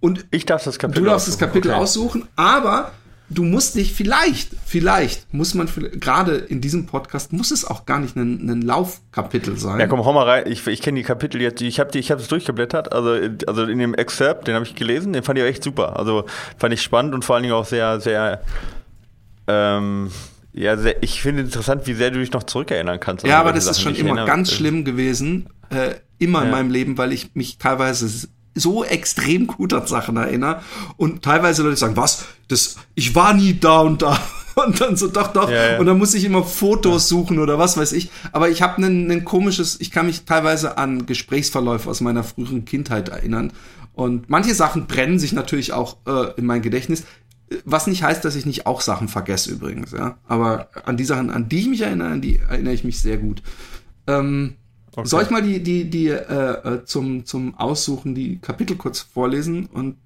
Und Ich darf das Kapitel du darfst das aussuchen, Kapitel okay. aussuchen, aber du musst dich vielleicht, vielleicht muss man gerade in diesem Podcast muss es auch gar nicht ein, ein Laufkapitel sein. Ja, komm, hau mal rein. Ich, ich kenne die Kapitel jetzt. Ich habe ich es durchgeblättert. Also, also in dem Excerpt, den habe ich gelesen, den fand ich auch echt super. Also fand ich spannend und vor allen Dingen auch sehr, sehr, ähm, ja, sehr, ich finde interessant, wie sehr du dich noch zurückerinnern kannst. an Ja, aber das ist Sachen. schon Ich immer ganz schlimm gewesen, äh, immer in Ja. meinem Leben, weil ich mich teilweise so extrem gut an Sachen erinnere und teilweise Leute sagen, was, das, ich war nie da und da und dann so, doch, doch, Ja, ja. und dann muss ich immer Fotos suchen oder was weiß ich, aber ich habe ein, ein komisches, ich kann mich teilweise an Gesprächsverläufe aus meiner früheren Kindheit erinnern und manche Sachen brennen sich natürlich auch äh, in mein Gedächtnis, was nicht heißt, dass ich nicht auch Sachen vergesse übrigens, ja. Aber an die Sachen, an die ich mich erinnere, an die erinnere ich mich sehr gut. Ähm, Okay. Soll ich mal die, die, die äh, äh, zum, zum Aussuchen die Kapitel kurz vorlesen und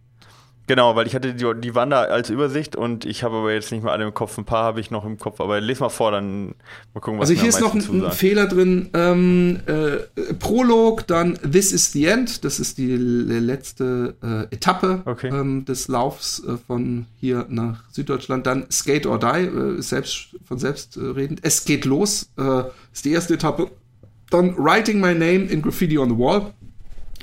Genau, weil ich hatte die, die da als Übersicht und ich habe aber jetzt nicht mehr alle im Kopf. Ein paar habe ich noch im Kopf, aber les mal vor, dann mal gucken, was Also hier ist noch ein, ein Fehler drin. Ähm, äh, Prolog, dann This is the End. Das ist die letzte äh, Etappe okay. ähm, des Laufs äh, von hier nach Süddeutschland. Dann Skate or Die, äh, selbst, von selbst äh, redend. Es geht los, äh, ist die erste Etappe. Dann Writing My Name in Graffiti on the Wall,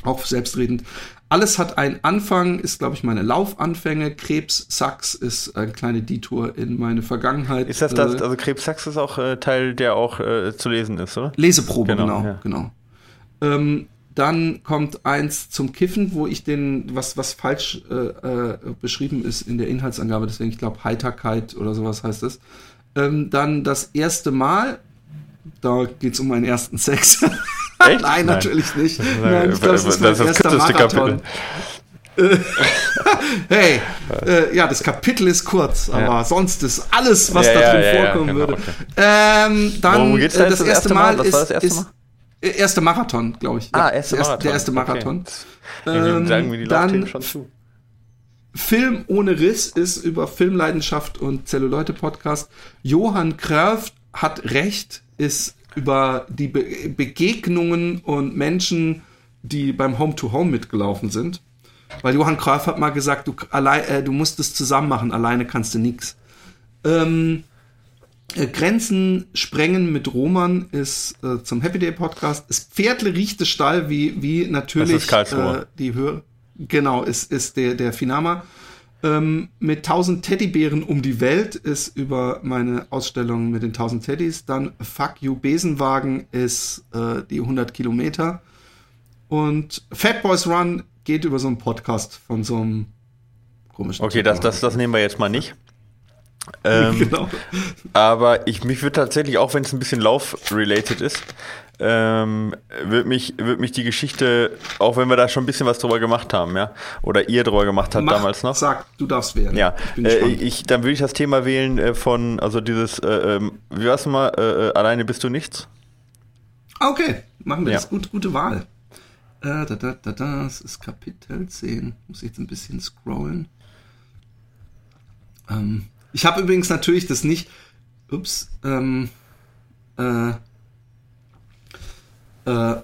auch selbstredend. Alles hat einen Anfang, ist, glaube ich, meine Laufanfänge. Krebs Sachs ist ein kleine Detour in meine Vergangenheit. Ist das das? Äh, also Krebs Sachs ist auch äh, Teil, der auch äh, zu lesen ist, oder? Leseprobe, genau. Genau. Ja. genau. Ähm, dann kommt eins zum Kiffen, wo ich den, was, was falsch äh, äh, beschrieben ist in der Inhaltsangabe, deswegen, ich glaube, Heiterkeit oder sowas heißt es. Ähm, dann das erste Mal, da geht es um meinen ersten Sex. Echt? Nein, natürlich nicht. Nein, ich glaube, das ist, das ist das kürzeste Kapitel. hey, äh, ja, das Kapitel ist kurz, aber ja. sonst ist alles, was ja, da drin ja, vorkommen genau, würde. Okay. Ähm, dann äh, das, das, erste Mal, Mal ist, das erste Mal? Ist, erste Marathon, glaube ich. Ah, erste Marathon. Der erste Marathon. Okay. Ähm, sagen wir die dann schon zu. Film ohne Riss ist über Filmleidenschaft und Zelluleute-Podcast. Johann Kröft hat recht, ist über die Be Begegnungen und Menschen, die beim Home-to-Home -Home mitgelaufen sind. Weil Johann Kraft hat mal gesagt, du, allein, äh, du musst es zusammen machen, alleine kannst du nichts. Ähm, äh, Grenzen sprengen mit Roman ist äh, zum Happy Day Podcast. Es Pferdle riecht Stall, wie, wie natürlich äh, die Höhe. Genau, ist, ist der, der Finama. Ähm, mit 1000 Teddybären um die Welt ist über meine Ausstellung mit den 1000 Teddys. Dann Fuck You Besenwagen ist äh, die 100 Kilometer. Und Fat Boys Run geht über so einen Podcast von so einem komischen. Okay, das, das, das nehmen wir jetzt mal nicht. Ähm, genau. Aber ich, mich würde tatsächlich, auch wenn es ein bisschen Lauf-related ist, ähm, würde mich, würd mich die Geschichte, auch wenn wir da schon ein bisschen was drüber gemacht haben, ja, oder ihr drüber gemacht habt Mach, damals noch. Sag, du darfst wählen. Ja, ich, äh, ich dann würde ich das Thema wählen äh, von, also dieses, äh, ähm, wie war's mal, äh, äh, alleine bist du nichts? Okay, machen wir ja. das. Gut, gute Wahl. Äh, da, da, da, das ist Kapitel 10. Muss ich jetzt ein bisschen scrollen. Ähm, ich habe übrigens natürlich das nicht. Ups. Ähm, äh, äh,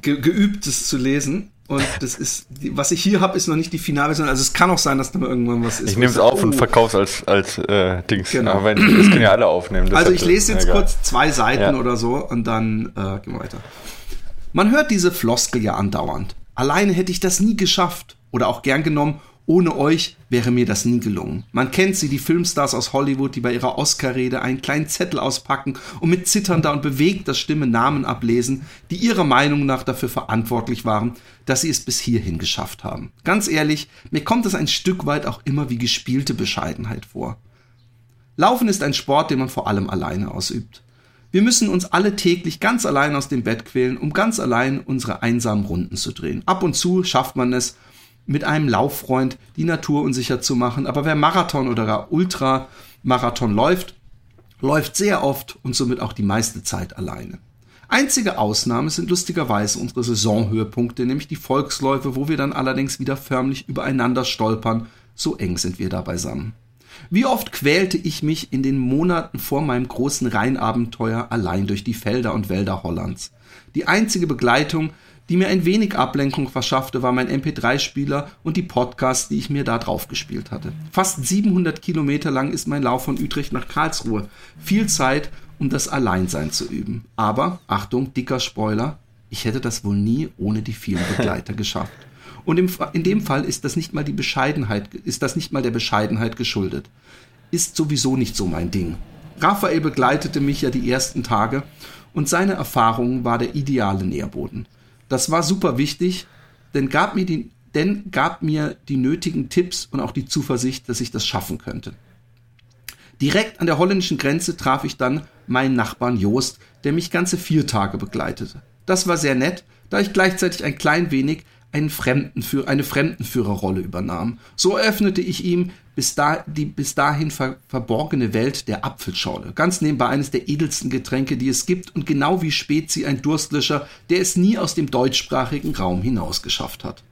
ge geübt, es zu lesen. Und das ist, was ich hier habe, ist noch nicht die Finalversion. Also es kann auch sein, dass da mal irgendwann was ist. Ich nehme es auf oh. und verkaufe es als, als äh, Dings. Genau. Aber wenn, das können ja alle aufnehmen. Also ich lese jetzt kurz zwei Seiten ja. oder so und dann äh, gehen wir weiter. Man hört diese Floskel ja andauernd. Alleine hätte ich das nie geschafft. Oder auch gern genommen, ohne euch wäre mir das nie gelungen. Man kennt sie, die Filmstars aus Hollywood, die bei ihrer Oscar-Rede einen kleinen Zettel auspacken und mit zitternder und bewegter Stimme Namen ablesen, die ihrer Meinung nach dafür verantwortlich waren, dass sie es bis hierhin geschafft haben. Ganz ehrlich, mir kommt es ein Stück weit auch immer wie gespielte Bescheidenheit vor. Laufen ist ein Sport, den man vor allem alleine ausübt. Wir müssen uns alle täglich ganz allein aus dem Bett quälen, um ganz allein unsere einsamen Runden zu drehen. Ab und zu schafft man es, mit einem Lauffreund die Natur unsicher zu machen. Aber wer Marathon oder Ultramarathon läuft, läuft sehr oft und somit auch die meiste Zeit alleine. Einzige Ausnahme sind lustigerweise unsere Saisonhöhepunkte, nämlich die Volksläufe, wo wir dann allerdings wieder förmlich übereinander stolpern, so eng sind wir da beisammen. Wie oft quälte ich mich in den Monaten vor meinem großen Rheinabenteuer allein durch die Felder und Wälder Hollands. Die einzige Begleitung, die mir ein wenig Ablenkung verschaffte, war mein MP3-Spieler und die Podcasts, die ich mir da drauf gespielt hatte. Fast 700 Kilometer lang ist mein Lauf von Utrecht nach Karlsruhe. Viel Zeit, um das Alleinsein zu üben. Aber, Achtung, dicker Spoiler, ich hätte das wohl nie ohne die vielen Begleiter geschafft. Und im, in dem Fall ist das nicht mal die Bescheidenheit, ist das nicht mal der Bescheidenheit geschuldet. Ist sowieso nicht so mein Ding. Raphael begleitete mich ja die ersten Tage und seine Erfahrung war der ideale Nährboden. Das war super wichtig, denn gab mir die, denn gab mir die nötigen Tipps und auch die Zuversicht, dass ich das schaffen könnte. Direkt an der holländischen Grenze traf ich dann meinen Nachbarn Joost, der mich ganze vier Tage begleitete. Das war sehr nett, da ich gleichzeitig ein klein wenig einen Fremdenführer, eine Fremdenführerrolle übernahm. So eröffnete ich ihm bis, da, die bis dahin ver, verborgene Welt der Apfelschorle. Ganz nebenbei eines der edelsten Getränke, die es gibt und genau wie Spezi ein Durstlöscher, der es nie aus dem deutschsprachigen Raum hinaus geschafft hat.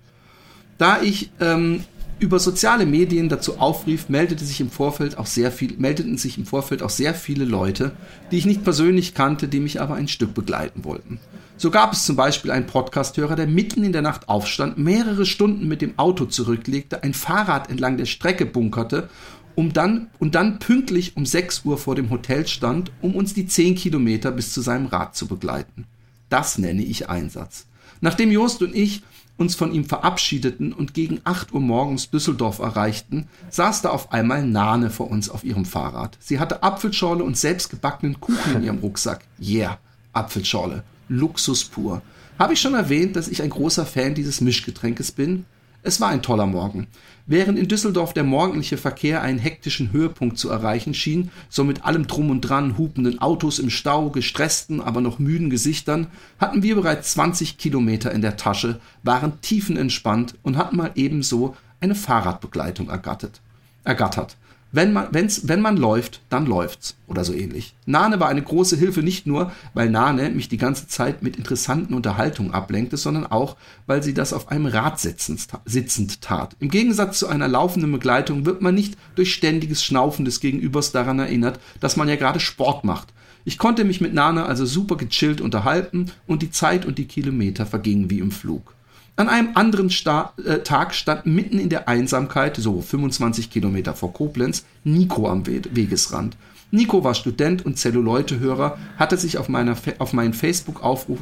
Da ich ähm, über soziale Medien dazu aufrief, meldete sich im Vorfeld auch sehr viel, meldeten sich im Vorfeld auch sehr viele Leute, die ich nicht persönlich kannte, die mich aber ein Stück begleiten wollten. So gab es zum Beispiel einen Podcasthörer, der mitten in der Nacht aufstand, mehrere Stunden mit dem Auto zurücklegte, ein Fahrrad entlang der Strecke bunkerte um dann, und dann pünktlich um 6 Uhr vor dem Hotel stand, um uns die 10 Kilometer bis zu seinem Rad zu begleiten. Das nenne ich Einsatz. Nachdem Jost und ich uns von ihm verabschiedeten und gegen 8 Uhr morgens Düsseldorf erreichten, saß da auf einmal Nane vor uns auf ihrem Fahrrad. Sie hatte Apfelschorle und selbstgebackenen Kuchen in ihrem Rucksack. Yeah, Apfelschorle. Luxus pur. Habe ich schon erwähnt, dass ich ein großer Fan dieses Mischgetränkes bin? Es war ein toller Morgen. Während in Düsseldorf der morgendliche Verkehr einen hektischen Höhepunkt zu erreichen schien, so mit allem Drum und Dran, hupenden Autos im Stau, gestressten, aber noch müden Gesichtern, hatten wir bereits 20 Kilometer in der Tasche, waren tiefenentspannt und hatten mal ebenso eine Fahrradbegleitung ergattert. ergattert. Wenn man, wenn's, wenn man läuft, dann läuft's. Oder so ähnlich. Nane war eine große Hilfe nicht nur, weil Nane mich die ganze Zeit mit interessanten Unterhaltungen ablenkte, sondern auch, weil sie das auf einem Rad sitzend, sitzend tat. Im Gegensatz zu einer laufenden Begleitung wird man nicht durch ständiges Schnaufen des Gegenübers daran erinnert, dass man ja gerade Sport macht. Ich konnte mich mit Nane also super gechillt unterhalten und die Zeit und die Kilometer vergingen wie im Flug. An einem anderen Sta äh, Tag stand mitten in der Einsamkeit, so 25 Kilometer vor Koblenz, Nico am We Wegesrand. Nico war Student und Zelluleute-Hörer, hatte sich auf, meiner auf meinen Facebook-Aufruf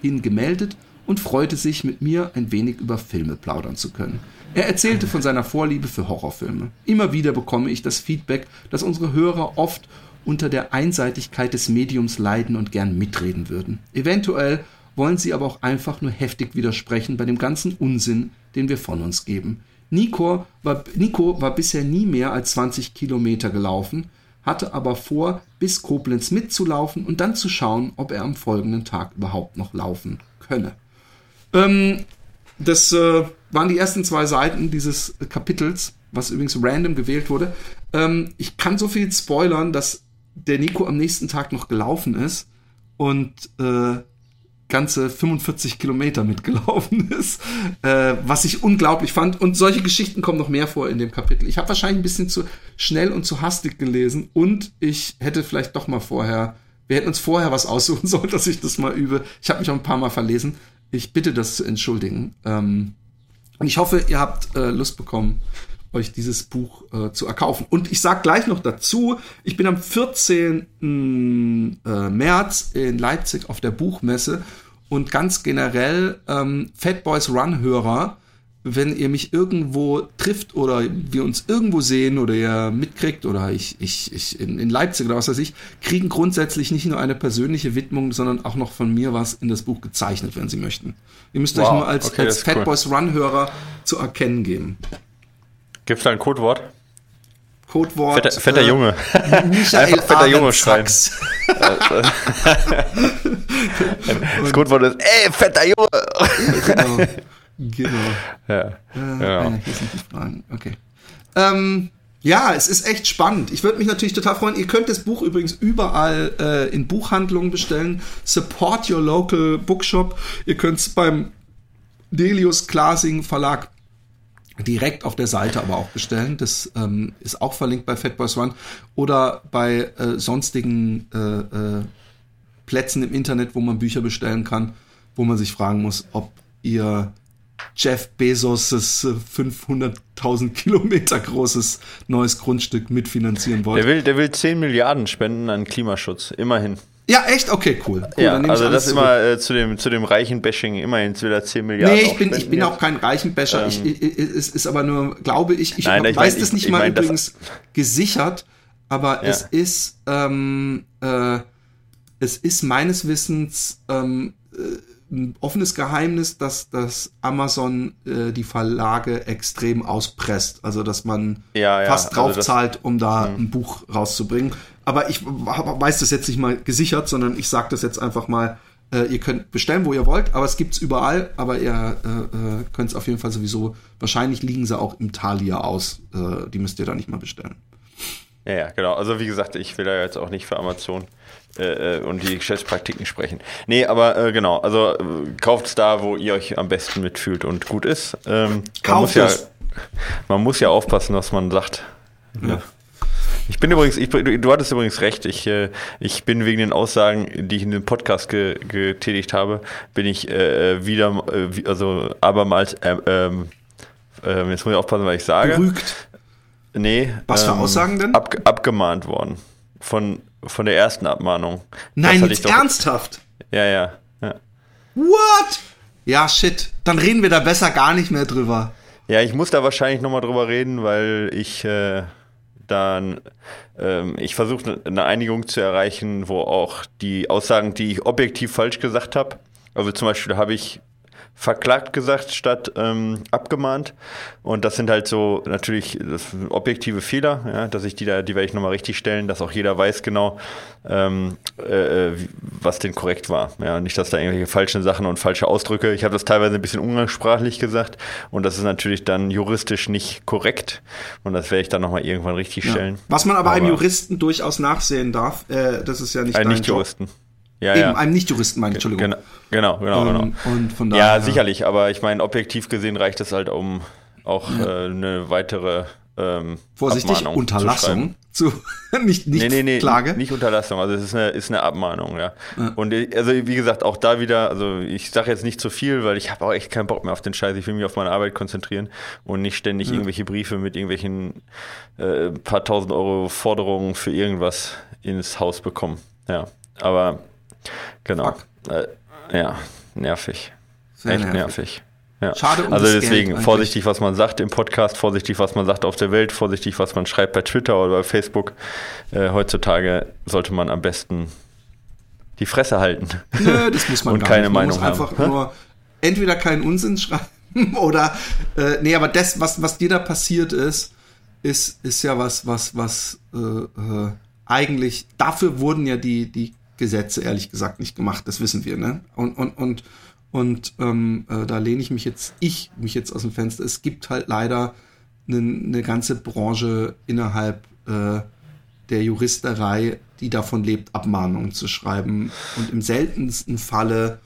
hin gemeldet und freute sich, mit mir ein wenig über Filme plaudern zu können. Er erzählte von seiner Vorliebe für Horrorfilme. Immer wieder bekomme ich das Feedback, dass unsere Hörer oft unter der Einseitigkeit des Mediums leiden und gern mitreden würden. Eventuell wollen sie aber auch einfach nur heftig widersprechen bei dem ganzen Unsinn, den wir von uns geben. Nico war, Nico war bisher nie mehr als 20 Kilometer gelaufen, hatte aber vor, bis Koblenz mitzulaufen und dann zu schauen, ob er am folgenden Tag überhaupt noch laufen könne. Ähm, das äh, waren die ersten zwei Seiten dieses Kapitels, was übrigens random gewählt wurde. Ähm, ich kann so viel spoilern, dass der Nico am nächsten Tag noch gelaufen ist und äh, ganze 45 Kilometer mitgelaufen ist, äh, was ich unglaublich fand. Und solche Geschichten kommen noch mehr vor in dem Kapitel. Ich habe wahrscheinlich ein bisschen zu schnell und zu hastig gelesen und ich hätte vielleicht doch mal vorher, wir hätten uns vorher was aussuchen sollen, dass ich das mal übe. Ich habe mich auch ein paar Mal verlesen. Ich bitte das zu entschuldigen. Ähm, und ich hoffe, ihr habt äh, Lust bekommen, euch dieses Buch äh, zu erkaufen. Und ich sag gleich noch dazu, ich bin am 14. Äh, März in Leipzig auf der Buchmesse und ganz generell ähm, Fat Boys Run Hörer, wenn ihr mich irgendwo trifft oder wir uns irgendwo sehen oder ihr mitkriegt oder ich, ich, ich in, in Leipzig oder was weiß ich, kriegen grundsätzlich nicht nur eine persönliche Widmung, sondern auch noch von mir was in das Buch gezeichnet, wenn sie möchten. Ihr müsst wow, euch nur als, okay, als Fat cool. Run Hörer zu erkennen geben. Gibt es da ein Codewort? Codewort. Fetter, fetter äh, Junge. Michael Einfach fetter Junge schreiben. das Codewort ist, ey, fetter Junge. genau. Genau. Ja. Äh, genau. Okay. Ähm, ja, es ist echt spannend. Ich würde mich natürlich total freuen. Ihr könnt das Buch übrigens überall äh, in Buchhandlungen bestellen. Support your local bookshop. Ihr könnt es beim Delius Glasing Verlag direkt auf der Seite aber auch bestellen. Das ähm, ist auch verlinkt bei Fatboys Run oder bei äh, sonstigen äh, äh, Plätzen im Internet, wo man Bücher bestellen kann, wo man sich fragen muss, ob ihr Jeff Bezos' 500.000 Kilometer großes neues Grundstück mitfinanzieren wollt. Der will, der will 10 Milliarden spenden an Klimaschutz, immerhin. Ja, echt? Okay, cool. cool ja, also das immer äh, zu dem, zu dem reichen Bashing immerhin will er 10 Milliarden. Nee, ich bin, ich bin auch kein reichen Basher. Ähm, ich, ich, es ist aber nur, glaube ich, ich, nein, ich weiß das nicht ich, mal übrigens gesichert, aber ja. es ist, ähm, äh, es ist meines Wissens ähm, äh, ein offenes Geheimnis, dass, dass Amazon äh, die Verlage extrem auspresst. Also, dass man ja, fast drauf also zahlt, um da mh. ein Buch rauszubringen. Aber ich weiß das jetzt nicht mal gesichert, sondern ich sage das jetzt einfach mal. Äh, ihr könnt bestellen, wo ihr wollt, aber es gibt's überall. Aber ihr äh, äh, könnt es auf jeden Fall sowieso. Wahrscheinlich liegen sie auch im Thalia aus. Äh, die müsst ihr da nicht mal bestellen. Ja, ja, genau. Also wie gesagt, ich will da jetzt auch nicht für Amazon äh, äh und die Geschäftspraktiken sprechen. Nee, aber äh, genau, also äh, kauft es da, wo ihr euch am besten mitfühlt und gut ist. Ähm, kauft man es! Ja, man muss ja aufpassen, was man sagt. Ja. Ich bin übrigens, ich, du hattest übrigens recht, ich, äh, ich bin wegen den Aussagen, die ich in dem Podcast ge, getätigt habe, bin ich äh, wieder, äh, also abermals, äh, ähm, äh, jetzt muss ich aufpassen, was ich sage. Berügt. Nee. Was für ähm, Aussagen denn? Ab, abgemahnt worden. Von, von der ersten Abmahnung. Nein, jetzt doch, ernsthaft? Ja, ja, ja. What? Ja, shit. Dann reden wir da besser gar nicht mehr drüber. Ja, ich muss da wahrscheinlich nochmal drüber reden, weil ich äh, dann, ähm, ich versuche eine Einigung zu erreichen, wo auch die Aussagen, die ich objektiv falsch gesagt habe, also zum Beispiel habe ich verklagt gesagt statt ähm, abgemahnt. Und das sind halt so natürlich objektive Fehler, ja, dass ich die da, die werde ich nochmal richtig stellen, dass auch jeder weiß genau, ähm, äh, was denn korrekt war. Ja, nicht, dass da irgendwelche falschen Sachen und falsche Ausdrücke. Ich habe das teilweise ein bisschen umgangssprachlich gesagt und das ist natürlich dann juristisch nicht korrekt. Und das werde ich dann nochmal irgendwann richtig stellen. Ja. Was man aber, aber, einem Juristen durchaus nachsehen darf, äh, das ist ja nicht ein Nicht-Juristen. Ja, Eben, ja. einem Nicht-Juristen, meine ich, Entschuldigung. Genau, genau, genau. Ähm, und von daher, ja, sicherlich, aber ich meine, objektiv gesehen reicht es halt, um auch ja. äh, eine weitere ähm, Vorsichtig, Abmahnung Unterlassung zu, nicht, nicht nee, nee, nee, Klage. Nicht Unterlassung, also es ist eine, ist eine Abmahnung, ja. ja. Und äh, also wie gesagt, auch da wieder, also ich sage jetzt nicht zu viel, weil ich habe auch echt keinen Bock mehr auf den Scheiß. Ich will mich auf meine Arbeit konzentrieren und nicht ständig ja. irgendwelche Briefe mit irgendwelchen äh, paar tausend Euro Forderungen für irgendwas ins Haus bekommen. Ja, aber Genau. Äh, ja, nervig. Sehr Echt nervig. nervig. Ja. Schade um Also deswegen vorsichtig, was man sagt im Podcast, vorsichtig, was man sagt auf der Welt, vorsichtig, was man schreibt bei Twitter oder bei Facebook. Äh, heutzutage sollte man am besten die Fresse halten. Nö, das muss man Und keine nicht. Man Meinung muss einfach haben. nur entweder keinen Unsinn schreiben oder äh, nee, aber das, was, was dir da passiert ist, ist, ist ja was, was, was äh, äh, eigentlich, dafür wurden ja die, die Gesetze ehrlich gesagt nicht gemacht, das wissen wir, ne? Und, und, und, und ähm, äh, da lehne ich mich jetzt, ich mich jetzt aus dem Fenster. Es gibt halt leider eine, eine ganze Branche innerhalb äh, der Juristerei, die davon lebt, Abmahnungen zu schreiben. Und im seltensten Falle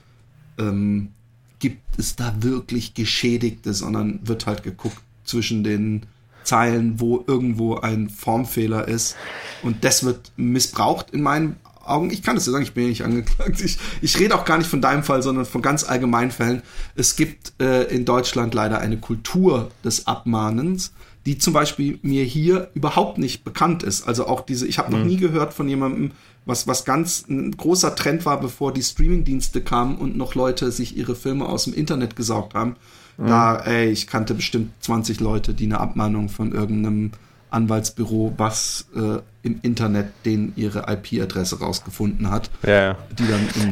ähm, gibt es da wirklich Geschädigte, sondern wird halt geguckt zwischen den Zeilen, wo irgendwo ein Formfehler ist. Und das wird missbraucht in meinen Augen, ich kann das ja sagen, ich bin ja nicht angeklagt. Ich, ich rede auch gar nicht von deinem Fall, sondern von ganz allgemeinen Fällen. Es gibt äh, in Deutschland leider eine Kultur des Abmahnens, die zum Beispiel mir hier überhaupt nicht bekannt ist. Also auch diese, ich habe noch mhm. nie gehört von jemandem, was, was ganz ein großer Trend war, bevor die Streamingdienste kamen und noch Leute sich ihre Filme aus dem Internet gesaugt haben. Mhm. Da, ey, ich kannte bestimmt 20 Leute, die eine Abmahnung von irgendeinem Anwaltsbüro, was äh, im Internet den ihre IP-Adresse rausgefunden hat. Ja,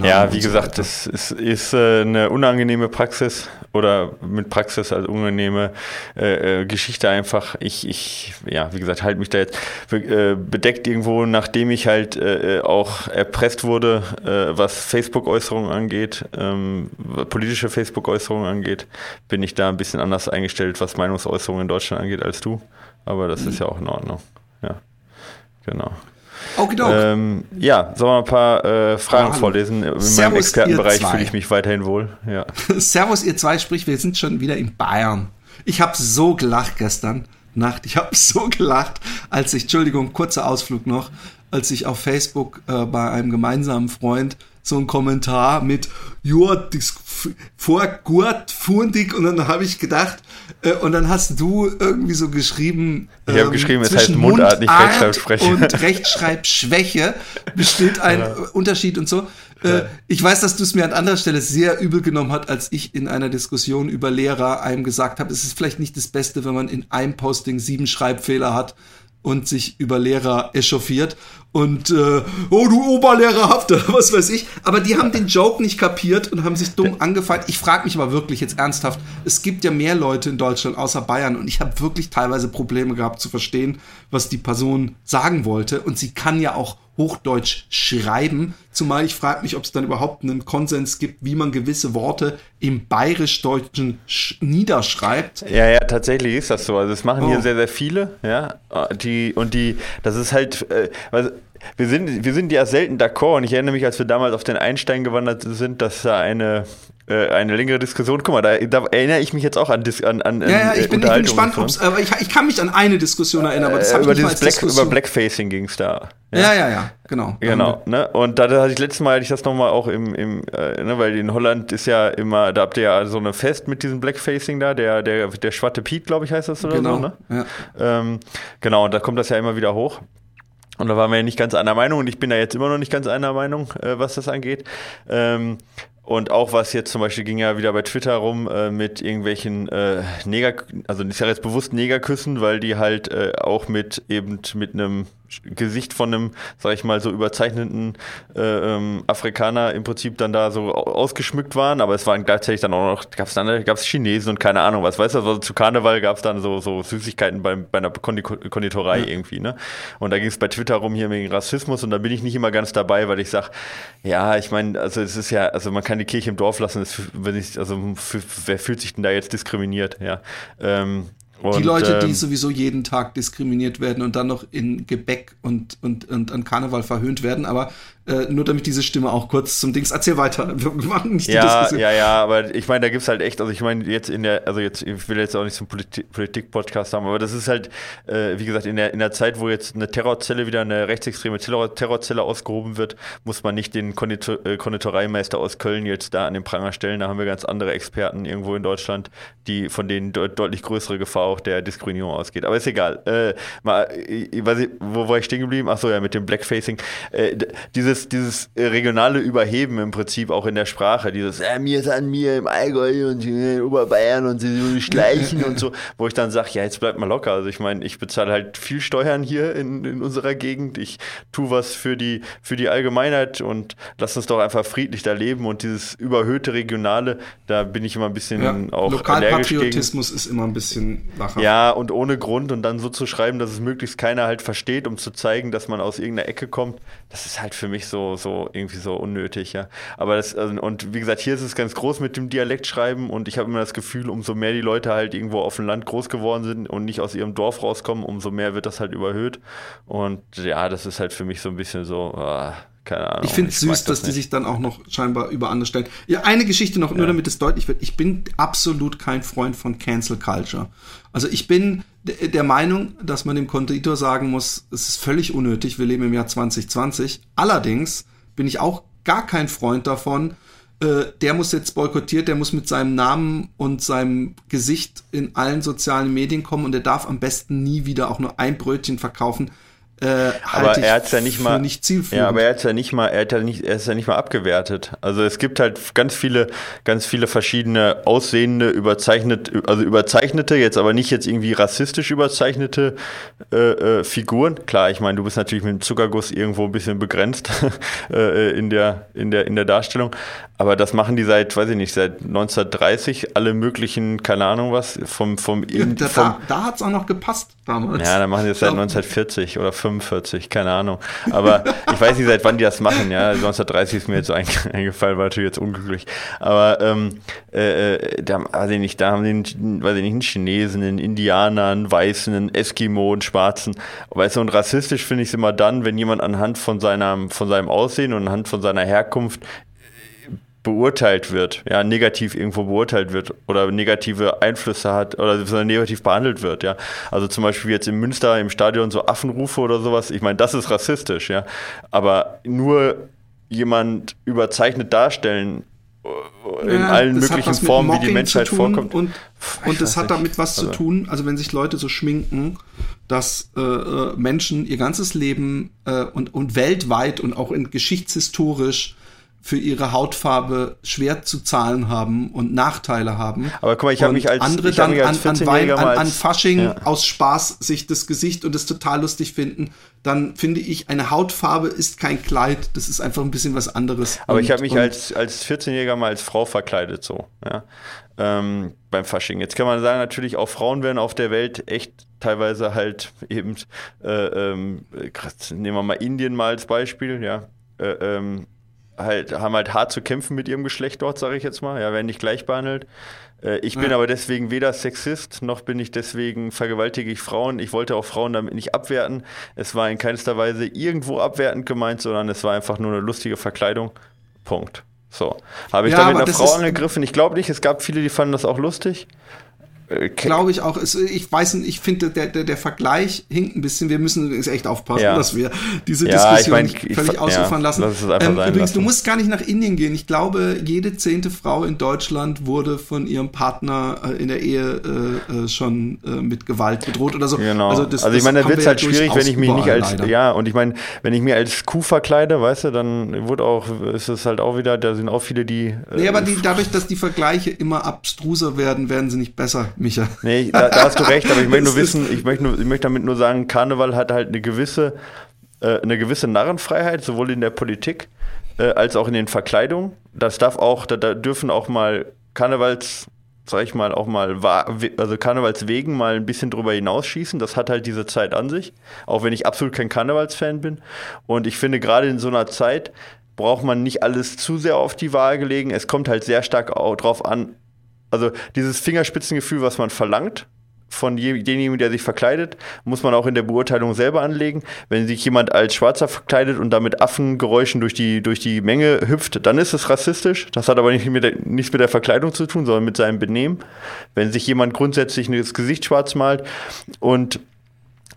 ja wie gesagt, das ist, ist äh, eine unangenehme Praxis oder mit Praxis als unangenehme äh, äh, Geschichte einfach. Ich, ich, ja, wie gesagt, halte mich da jetzt äh, bedeckt irgendwo, nachdem ich halt äh, auch erpresst wurde, was Facebook-Äußerungen angeht, ähm, politische Facebook-Äußerungen angeht, bin ich da ein bisschen anders eingestellt, was Meinungsäußerungen in Deutschland angeht, als du. Aber das ist ja auch in Ordnung. Ja, genau. Ähm, ja, sollen wir ein paar äh, Fragen oh, vorlesen? In Servus, meinem Expertenbereich fühle ich mich weiterhin wohl. Ja. Servus, ihr zwei, sprich, wir sind schon wieder in Bayern. Ich habe so gelacht gestern Nacht. Ich habe so gelacht, als ich, Entschuldigung, kurzer Ausflug noch, als ich auf Facebook äh, bei einem gemeinsamen Freund so einen Kommentar mit, ja, das vor gut fundig und dann habe ich gedacht, und dann hast du irgendwie so geschrieben, ich habe ähm, geschrieben, es heißt Mundart, nicht Rechtschreibschwäche. Und Rechtschreibschwäche besteht ein ja. Unterschied und so. Äh, ich weiß, dass du es mir an anderer Stelle sehr übel genommen hast, als ich in einer Diskussion über Lehrer einem gesagt habe, es ist vielleicht nicht das Beste, wenn man in einem Posting sieben Schreibfehler hat und sich über Lehrer echauffiert. und äh, oh du Oberlehrerhafte, was weiß ich. Aber die haben den Joke nicht kapiert und haben sich dumm angefeilt. Ich frage mich aber wirklich jetzt ernsthaft, es gibt ja mehr Leute in Deutschland außer Bayern und ich habe wirklich teilweise Probleme gehabt zu verstehen, was die Person sagen wollte. Und sie kann ja auch Hochdeutsch schreiben, zumal ich frage mich, ob es dann überhaupt einen Konsens gibt, wie man gewisse Worte im bayerisch-deutschen niederschreibt. Ja, ja, tatsächlich ist das so. Also das machen oh. hier sehr, sehr viele, ja. Die, und die, das ist halt, äh, also wir sind, wir sind ja selten d'accord und ich erinnere mich, als wir damals auf den Einstein gewandert sind, dass da eine, äh, eine längere Diskussion, guck mal, da, da, erinnere ich mich jetzt auch an an, an Ja, ja, ich bin, ich bin gespannt, ob's, aber ich, ich, kann mich an eine Diskussion erinnern, aber das äh, über ich dieses Black, Über Blackfacing ging es da. Ja, ja, ja, ja genau. Genau, ne? Und da hatte ich letztes Mal hatte ich das nochmal auch im, im äh, ne, weil in Holland ist ja immer, da habt ihr ja so eine Fest mit diesem Blackfacing da, der, der, der Schwatte Piet, glaube ich, heißt das oder genau, so, ne? Ja. Ähm, genau, und da kommt das ja immer wieder hoch. Und da waren wir ja nicht ganz einer Meinung und ich bin da jetzt immer noch nicht ganz einer Meinung, äh, was das angeht. Ähm, und auch was jetzt zum Beispiel ging ja wieder bei Twitter rum äh, mit irgendwelchen äh, Neger, also ich sage jetzt bewusst Negerküssen, weil die halt äh, auch mit eben mit einem Gesicht von einem, sag ich mal, so überzeichneten äh, ähm, Afrikaner im Prinzip dann da so ausgeschmückt waren, aber es waren gleichzeitig dann auch noch, gab es dann gab's Chinesen und keine Ahnung was, weißt du, also zu Karneval gab es dann so, so Süßigkeiten bei, bei einer Konditorei ja. irgendwie, ne? Und da ging es bei Twitter rum hier wegen Rassismus und da bin ich nicht immer ganz dabei, weil ich sag, ja, ich meine, also es ist ja, also man kann die Kirche im Dorf lassen, das, wenn ich, also für, wer fühlt sich denn da jetzt diskriminiert, ja? Ähm, und, die Leute, die ähm, sowieso jeden Tag diskriminiert werden und dann noch in Gebäck und, und, und an Karneval verhöhnt werden. Aber äh, nur damit diese Stimme auch kurz zum Dings. Erzähl weiter. Wir machen nicht die ja, Diskussion. Ja, ja, aber ich meine, da gibt es halt echt, also ich meine, jetzt in der, also jetzt, ich will jetzt auch nicht so einen Politik-Podcast haben, aber das ist halt, äh, wie gesagt, in der, in der Zeit, wo jetzt eine Terrorzelle wieder eine rechtsextreme Terror Terrorzelle ausgehoben wird, muss man nicht den Konditor äh, Konditoreimeister aus Köln jetzt da an den Pranger stellen. Da haben wir ganz andere Experten irgendwo in Deutschland, die von denen de deutlich größere Gefahr auch der Diskriminierung ausgeht. Aber ist egal. Äh, mal, ich wo war ich stehen geblieben? Achso, ja, mit dem Blackfacing. Dieses dieses, dieses regionale Überheben im Prinzip auch in der Sprache, dieses äh, mir ist an mir im Allgäu und in Oberbayern und sie schleichen und so, wo ich dann sage, ja, jetzt bleibt mal locker. Also ich meine, ich bezahle halt viel Steuern hier in, in unserer Gegend. Ich tue was für die, für die Allgemeinheit und lass uns doch einfach friedlich da leben und dieses überhöhte Regionale, da bin ich immer ein bisschen ja, auch Lokalpatriotismus ist immer ein bisschen lacher. Ja, und ohne Grund und dann so zu schreiben, dass es möglichst keiner halt versteht, um zu zeigen, dass man aus irgendeiner Ecke kommt, das ist halt für mich so, so irgendwie so unnötig, ja. Aber das, also, und wie gesagt, hier ist es ganz groß mit dem Dialektschreiben und ich habe immer das Gefühl, umso mehr die Leute halt irgendwo auf dem Land groß geworden sind und nicht aus ihrem Dorf rauskommen, umso mehr wird das halt überhöht. Und ja, das ist halt für mich so ein bisschen so, ah, keine Ahnung. Ich finde es süß, das dass nicht. die sich dann auch noch scheinbar über andere stellen. Ja, eine Geschichte noch, ja. nur damit es deutlich wird. Ich bin absolut kein Freund von Cancel Culture. Also ich bin der Meinung, dass man dem Konditor sagen muss, es ist völlig unnötig, wir leben im Jahr 2020. Allerdings bin ich auch gar kein Freund davon, äh, der muss jetzt boykottiert, der muss mit seinem Namen und seinem Gesicht in allen sozialen Medien kommen und der darf am besten nie wieder auch nur ein Brötchen verkaufen. Äh, aber er hat ja nicht mal nicht ja, aber er hat ja nicht mal er hat ja nicht er ist ja nicht mal abgewertet. Also es gibt halt ganz viele ganz viele verschiedene aussehende überzeichnete also überzeichnete jetzt aber nicht jetzt irgendwie rassistisch überzeichnete äh, äh, Figuren. Klar, ich meine, du bist natürlich mit dem Zuckerguss irgendwo ein bisschen begrenzt äh, in der in der in der Darstellung, aber das machen die seit, weiß ich nicht, seit 1930 alle möglichen, keine Ahnung was, vom vom, ja, da, vom da, da hat es auch noch gepasst damals. Ja, da machen die das seit 1940 oder 45, keine Ahnung. Aber ich weiß nicht, seit wann die das machen, ja. 1930 ist mir jetzt eingefallen, war natürlich jetzt unglücklich. Aber ähm, äh, äh, da, weiß ich nicht, da haben die, weiß ich nicht, einen Chinesen, einen Indianer, einen Weißen, einen Eskimo, einen Schwarzen. Weißt du, und rassistisch finde ich es immer dann, wenn jemand anhand von seinem, von seinem Aussehen und anhand von seiner Herkunft beurteilt wird, ja, negativ irgendwo beurteilt wird oder negative Einflüsse hat oder negativ behandelt wird, ja. Also zum Beispiel jetzt in Münster im Stadion so Affenrufe oder sowas, ich meine, das ist rassistisch, ja. Aber nur jemand überzeichnet darstellen äh, in ja, allen möglichen Formen, wie die Menschheit vorkommt. Und, und das hat damit was also. zu tun, also wenn sich Leute so schminken, dass äh, äh, Menschen ihr ganzes Leben äh, und, und weltweit und auch in geschichtshistorisch für ihre Hautfarbe schwer zu zahlen haben und Nachteile haben. Aber guck mal, ich habe mich als andere dann an, an, Wein, 14-Jähriger an, an Fasching Ja. aus Spaß sich das Gesicht und das total lustig finden, dann finde ich, eine Hautfarbe ist kein Kleid, das ist einfach ein bisschen was anderes. Aber Und- ich habe mich als, als 14-Jähriger mal als Frau verkleidet, so, ja. Ähm, beim Fasching. Jetzt kann man sagen, natürlich auch Frauen werden auf der Welt echt teilweise halt eben, äh, ähm, krass, nehmen wir mal Indien mal als Beispiel, ja. Äh, ähm, halt, haben halt hart zu kämpfen mit ihrem Geschlecht dort, sage ich jetzt mal, ja, werden nicht gleich behandelt. Äh, ich bin Ja. aber deswegen weder Sexist, noch bin ich deswegen vergewaltige ich Frauen. Ich wollte auch Frauen damit nicht abwerten. Es war in keinster Weise irgendwo abwertend gemeint, sondern es war einfach nur eine lustige Verkleidung. Punkt. So. Habe ich Ja, damit eine Frau angegriffen? Ich glaube nicht. Es gab viele, die fanden das auch lustig. Äh, ke- Glaube ich auch. Ich weiß nicht, ich finde, der, der, der Vergleich hinkt ein bisschen. Wir müssen übrigens echt aufpassen, Ja. dass wir diese Ja, Diskussion ich mein, nicht ich- völlig ja, ausufern lassen. lass Ähm, übrigens, du lassen. musst gar nicht nach Indien gehen. Ich glaube, jede zehnte Frau in Deutschland wurde von ihrem Partner äh, in der Ehe äh, äh, schon äh, mit Gewalt bedroht oder so. Genau. Also, das- ich das meine, da wird es halt schwierig, wenn ich mich nicht als, leider. ja, und ich meine, wenn ich mir als Kuh verkleide, weißt du, dann wird auch, ist es halt auch wieder, da sind auch viele, die. äh, Nee, aber die, dadurch, dass die Vergleiche immer abstruser werden, werden sie nicht besser, Micha. Nee, da, da hast du recht, aber ich möchte nur wissen, ich möchte, nur, ich möchte damit nur sagen, Karneval hat halt eine gewisse, äh, eine gewisse Narrenfreiheit, sowohl in der Politik äh, als auch in den Verkleidungen. Das darf auch, da, da dürfen auch mal Karnevals, sag ich mal, auch mal, also Karnevalswegen mal ein bisschen drüber hinausschießen. Das hat halt diese Zeit an sich, auch wenn ich absolut kein Karnevalsfan bin. Und ich finde, gerade in so einer Zeit braucht man nicht alles zu sehr auf die Waage legen. Es kommt halt sehr stark auch drauf an, also dieses Fingerspitzengefühl, was man verlangt von je- demjenigen, der sich verkleidet, muss man auch in der Beurteilung selber anlegen. Wenn sich jemand als Schwarzer verkleidet und damit Affengeräuschen durch die, durch die Menge hüpft, dann ist es rassistisch. Das hat aber nicht mit der, nichts mit der Verkleidung zu tun, sondern mit seinem Benehmen. Wenn sich jemand grundsätzlich das Gesicht schwarz malt und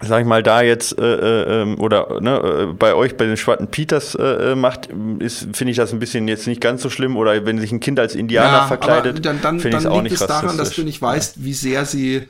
sag ich mal, da jetzt äh, äh, ähm, oder ne, äh, bei euch bei den Schwarzen Peters äh, äh, macht, ist finde ich das ein bisschen jetzt nicht ganz so schlimm. Oder wenn sich ein Kind als Indianer verkleidet, aber dann, dann, finde ich es dann auch liegt nicht es daran, dass du nicht weißt, wie sehr sie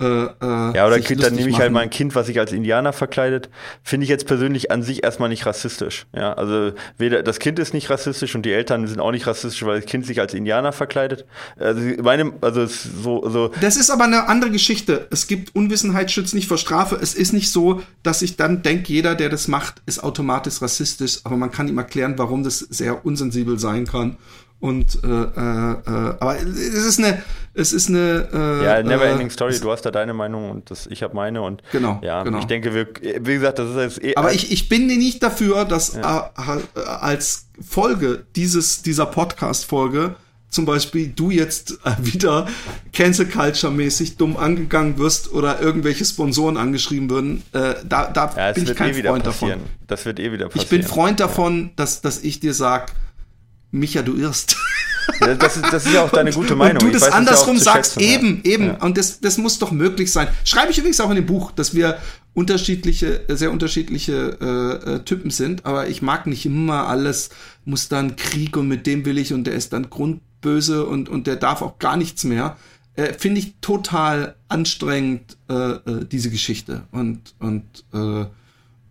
äh, äh, Ja, oder Kind, dann nehme ich halt machen. mal ein Kind, was sich als Indianer verkleidet. Finde ich jetzt persönlich an sich erstmal nicht rassistisch. Ja, also weder das Kind ist nicht rassistisch und die Eltern sind auch nicht rassistisch, weil das Kind sich als Indianer verkleidet. Also meine, also so, so Das ist aber eine andere Geschichte. Es gibt Unwissenheit schützt nicht vor Strafe. Es ist nicht so, dass ich dann denke, jeder, der das macht, ist automatisch rassistisch. Aber man kann ihm erklären, warum das sehr unsensibel sein kann. Und äh, äh, äh, aber es ist eine, es ist eine äh, ja, never ending äh, story. Du hast da deine Meinung und das, ich habe meine und Genau, ja, genau. ich denke, wir, wie gesagt, das ist jetzt eh, Aber ich, ich bin nicht dafür, dass äh, äh, als Folge dieses, dieser Podcast-Folge zum Beispiel du jetzt äh, wieder Cancel Culture-mäßig dumm angegangen wirst oder irgendwelche Sponsoren angeschrieben würden. Äh, da da ja, bin ich kein eh Freund davon. Das wird eh wieder passieren. Ich bin Freund davon, dass, dass ich dir sag, Micha, du irrst. Ja, das, ist, das ist ja auch deine gute Meinung. Und du das weiß ja andersrum zu sagst, ja. eben, eben. Ja. Und das, das muss doch möglich sein. Schreibe ich übrigens auch in dem Buch, dass wir unterschiedliche, sehr unterschiedliche äh, äh, Typen sind, aber ich mag nicht immer alles, muss dann Krieg und mit dem will ich und der ist dann grundböse und, und der darf auch gar nichts mehr. Äh, Finde ich total anstrengend, äh, äh, diese Geschichte. Und, und äh,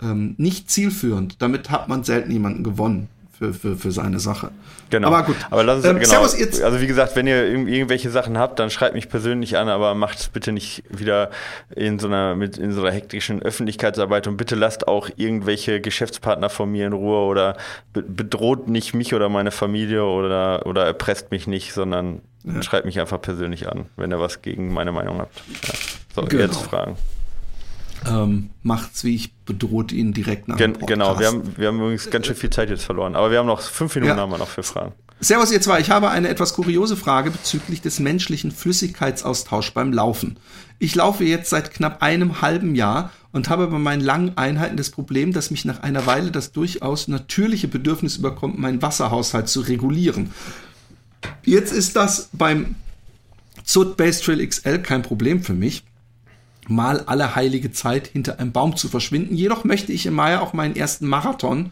ähm, nicht zielführend. Damit hat man selten jemanden gewonnen für, für, für seine Sache. Genau. Aber gut. Aber lass uns, Ähm, genau. Servus, jetzt- Also wie gesagt, wenn ihr irg- irgendwelche Sachen habt, dann schreibt mich persönlich an, aber macht es bitte nicht wieder in so einer mit in so einer hektischen Öffentlichkeitsarbeit und bitte lasst auch irgendwelche Geschäftspartner von mir in Ruhe oder be bedroht nicht mich oder meine Familie oder oder erpresst mich nicht, sondern schreibt mich einfach persönlich an, wenn ihr was gegen meine Meinung habt. Ja. So, Genau. jetzt Fragen. Ähm, macht's wie ich, bedroht ihn direkt nach Gen genau, wir haben, wir haben übrigens ganz schön viel Zeit jetzt verloren, aber wir haben noch fünf Minuten Ja. haben wir noch für Fragen. Servus ihr zwei, ich habe eine etwas kuriose Frage bezüglich des menschlichen Flüssigkeitsaustauschs beim Laufen. Ich laufe jetzt seit knapp einem halben Jahr und habe bei meinen langen Einheiten das Problem, dass mich nach einer Weile das durchaus natürliche Bedürfnis überkommt, meinen Wasserhaushalt zu regulieren. Jetzt ist das beim Zut Base Trail XL kein Problem für mich, mal alle heilige Zeit hinter einem Baum zu verschwinden. Jedoch möchte ich im Mai auch meinen ersten Marathon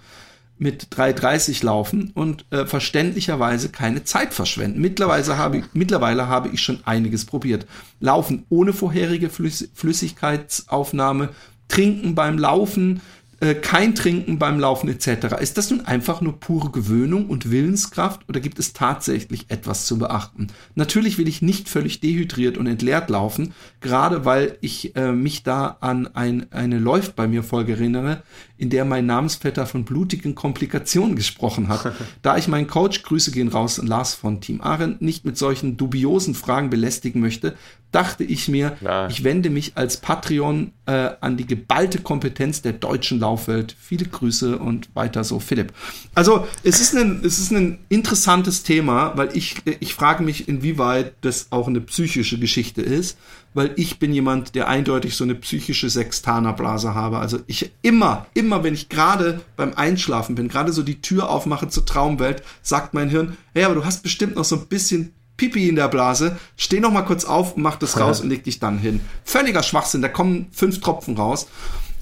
mit 3,30 laufen und äh, verständlicherweise keine Zeit verschwenden. Mittlerweile habe, ich, mittlerweile habe ich schon einiges probiert. Laufen ohne vorherige Flüss Flüssigkeitsaufnahme, trinken beim Laufen, äh, kein Trinken beim Laufen etc. Ist das nun einfach nur pure Gewöhnung und Willenskraft oder gibt es tatsächlich etwas zu beachten? Natürlich will ich nicht völlig dehydriert und entleert laufen, gerade weil ich äh, mich da an ein, eine Läuft bei mir Folge erinnere, in der mein Namensvetter von blutigen Komplikationen gesprochen hat. da ich meinen Coach, Grüße gehen raus, Lars von Team Arendt, nicht mit solchen dubiosen Fragen belästigen möchte, dachte ich mir, ja. ich wende mich als Patreon äh, an die geballte Kompetenz der deutschen Laufwelt. Viele Grüße und weiter so, Philipp. Also es ist ein, es ist ein interessantes Thema, weil ich, ich frage mich, inwieweit das auch eine psychische Geschichte ist, weil ich bin jemand, der eindeutig so eine psychische Sextanerblase habe. Also ich immer, immer, wenn ich gerade beim Einschlafen bin, gerade so die Tür aufmache zur Traumwelt, sagt mein Hirn, hey, aber du hast bestimmt noch so ein bisschen Pipi in der Blase, steh noch mal kurz auf und mach das ja. raus und leg dich dann hin. Völliger Schwachsinn, da kommen fünf Tropfen raus.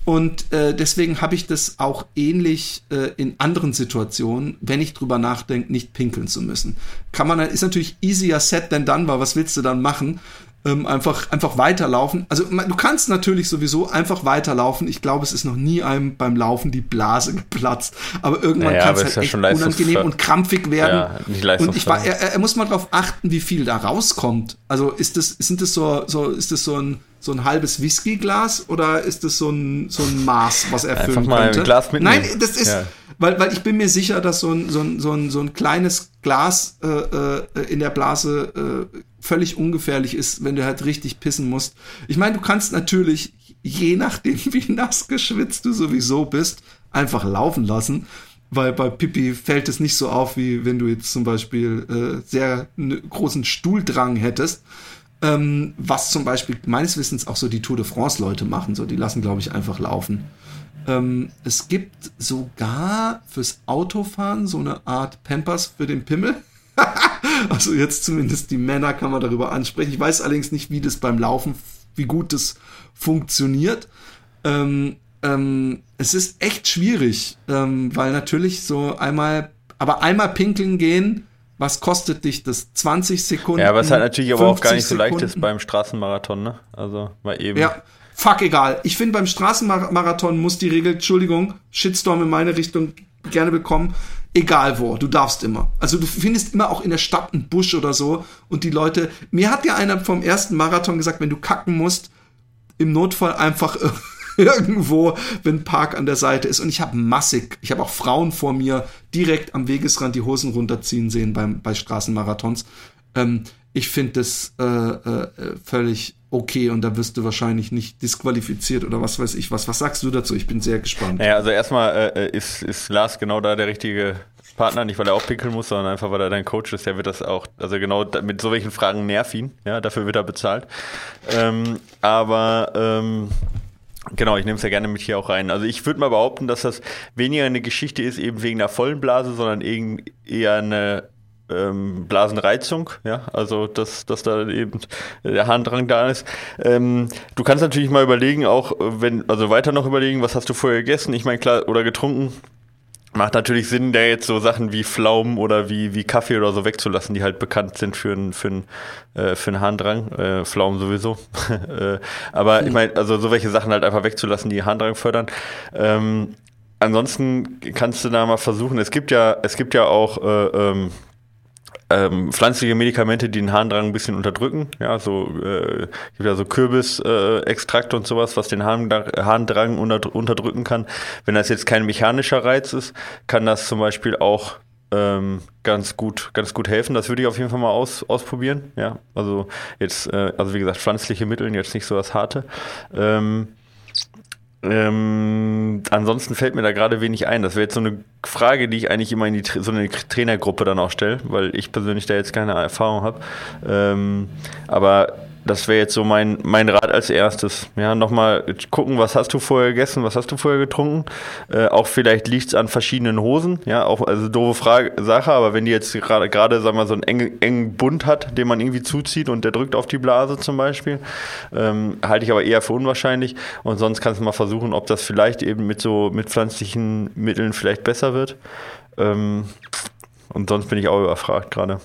Und äh, deswegen habe ich das auch ähnlich äh, in anderen Situationen, wenn ich drüber nachdenke, nicht pinkeln zu müssen. Kann man, ist natürlich easier said than done, weil was willst du dann machen? Ähm, einfach, einfach weiterlaufen. Also du kannst natürlich sowieso einfach weiterlaufen. Ich glaube, es ist noch nie einem beim Laufen die Blase geplatzt. Aber irgendwann naja, kann es halt ja echt unangenehm und krampfig werden. Ja, und ich war, er, er muss mal darauf achten, wie viel da rauskommt. Also ist das, sind das so, so, ist das so ein so ein halbes Whiskyglas oder ist das so ein, so ein Maß, was er füllen Einfach mal könnte? Ein Glas mitnehmen. Nein, das ist, ja. weil, weil ich bin mir sicher, dass so ein, so ein, so ein, so ein kleines Glas äh, äh, in der Blase äh, völlig ungefährlich ist, wenn du halt richtig pissen musst. Ich meine, du kannst natürlich, je nachdem, wie nass geschwitzt du sowieso bist, einfach laufen lassen. Weil bei Pipi fällt es nicht so auf, wie wenn du jetzt zum Beispiel äh, sehr großen Stuhldrang hättest. Ähm, was zum Beispiel meines Wissens auch so die Tour de France Leute machen. So, die lassen, glaube ich, einfach laufen. Ähm, es gibt sogar fürs Autofahren so eine Art Pampers für den Pimmel. also jetzt zumindest die Männer kann man darüber ansprechen. Ich weiß allerdings nicht, wie das beim Laufen, wie gut das funktioniert. Ähm, ähm, es ist echt schwierig, ähm, weil natürlich so einmal, aber einmal pinkeln gehen, was kostet dich das? 20 Sekunden? Ja, was halt natürlich aber auch gar nicht so leicht ist beim Straßenmarathon, ne? Also mal eben. Ja, fuck egal. Ich finde beim Straßenmarathon muss die Regel, Entschuldigung, Shitstorm in meine Richtung gerne bekommen, egal wo, du darfst immer. Also du findest immer auch in der Stadt einen Busch oder so und die Leute, mir hat ja einer vom ersten Marathon gesagt, wenn du kacken musst, im Notfall einfach irgendwo, wenn Park an der Seite ist und ich habe massig, ich habe auch Frauen vor mir direkt am Wegesrand die Hosen runterziehen sehen beim, bei Straßenmarathons. Ähm, ich finde das äh, äh, völlig okay und da wirst du wahrscheinlich nicht disqualifiziert oder was weiß ich was. Was sagst du dazu? Ich bin sehr gespannt. Naja, also erstmal äh, ist, ist Lars genau da der richtige Partner, nicht weil er auch pinkeln muss, sondern einfach weil er dein Coach ist, der wird das auch, also genau mit so welchen Fragen nerv ihn, ja, dafür wird er bezahlt. Ähm, aber ähm, Genau, ich nehme es ja gerne mit hier auch rein. Also ich würde mal behaupten, dass das weniger eine Geschichte ist, eben wegen der vollen Blase, sondern eher eine ähm, Blasenreizung, ja, also dass, dass da eben der Harndrang da ist. Ähm, du kannst natürlich mal überlegen, auch wenn, also weiter noch überlegen, was hast du vorher gegessen? Ich meine, klar, oder getrunken. Macht natürlich Sinn, da jetzt so Sachen wie Pflaumen oder wie, wie Kaffee oder so wegzulassen, die halt bekannt sind für einen für äh, für Harndrang. Äh, Pflaumen sowieso. äh, aber ich meine, also so welche Sachen halt einfach wegzulassen, die Harndrang fördern. Ähm, ansonsten kannst du da mal versuchen, es gibt ja, es gibt ja auch äh, ähm, ähm, pflanzliche Medikamente, die den Harndrang ein bisschen unterdrücken. Ja, so äh, gibt ja so Kürbisextrakt äh, und sowas, was den Harndrang unter, unterdrücken kann. Wenn das jetzt kein mechanischer Reiz ist, kann das zum Beispiel auch ähm, ganz gut, ganz gut helfen. Das würde ich auf jeden Fall mal aus, ausprobieren. Ja, also jetzt, äh, also wie gesagt, pflanzliche Mittel, jetzt nicht so das harte. Ähm, ähm, ansonsten fällt mir da gerade wenig ein. Das wäre jetzt so eine Frage, die ich eigentlich immer in die so eine Trainergruppe dann auch stelle, weil ich persönlich da jetzt keine Erfahrung habe. Ähm, aber das wäre jetzt so mein, mein Rat als erstes. Ja, nochmal gucken, was hast du vorher gegessen, was hast du vorher getrunken. Äh, auch vielleicht liegt es an verschiedenen Hosen. Ja, auch, also doofe Frage, Sache, aber wenn die jetzt gerade, sagen wir so einen engen, engen Bund hat, den man irgendwie zuzieht und der drückt auf die Blase zum Beispiel, ähm, halte ich aber eher für unwahrscheinlich. Und sonst kannst du mal versuchen, ob das vielleicht eben mit so, mit pflanzlichen Mitteln vielleicht besser wird. Ähm, und sonst bin ich auch überfragt gerade.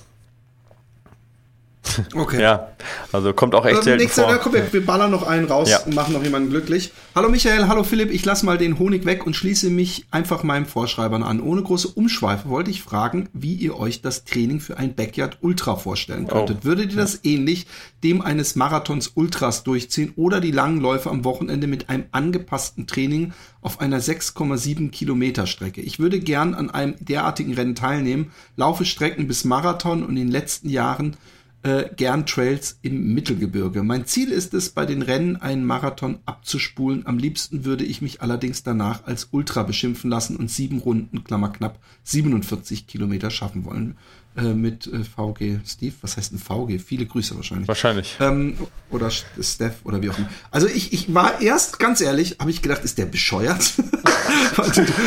Okay. Ja, also kommt auch echt ähm, selten nächster, vor. Komm, wir, wir ballern noch einen raus ja. und machen noch jemanden glücklich. Hallo Michael, hallo Philipp, ich lasse mal den Honig weg und schließe mich einfach meinem Vorschreibern an. Ohne große Umschweife wollte ich fragen, wie ihr euch das Training für ein Backyard Ultra vorstellen könntet. Oh. Würdet ihr das ähnlich dem eines Marathons Ultras durchziehen oder die langen Läufe am Wochenende mit einem angepassten Training auf einer 6,7 Kilometer Strecke? Ich würde gern an einem derartigen Rennen teilnehmen, laufe Strecken bis Marathon und in den letzten Jahren äh, gern Trails im Mittelgebirge. Mein Ziel ist es, bei den Rennen einen Marathon abzuspulen. Am liebsten würde ich mich allerdings danach als Ultra beschimpfen lassen und sieben Runden, Klammer knapp, 47 Kilometer schaffen wollen. Äh, mit äh, VG Steve, was heißt ein VG? Viele Grüße wahrscheinlich. Wahrscheinlich. Ähm, oder Steph oder wie auch immer. Also ich, ich war erst, ganz ehrlich, habe ich gedacht, ist der bescheuert? du,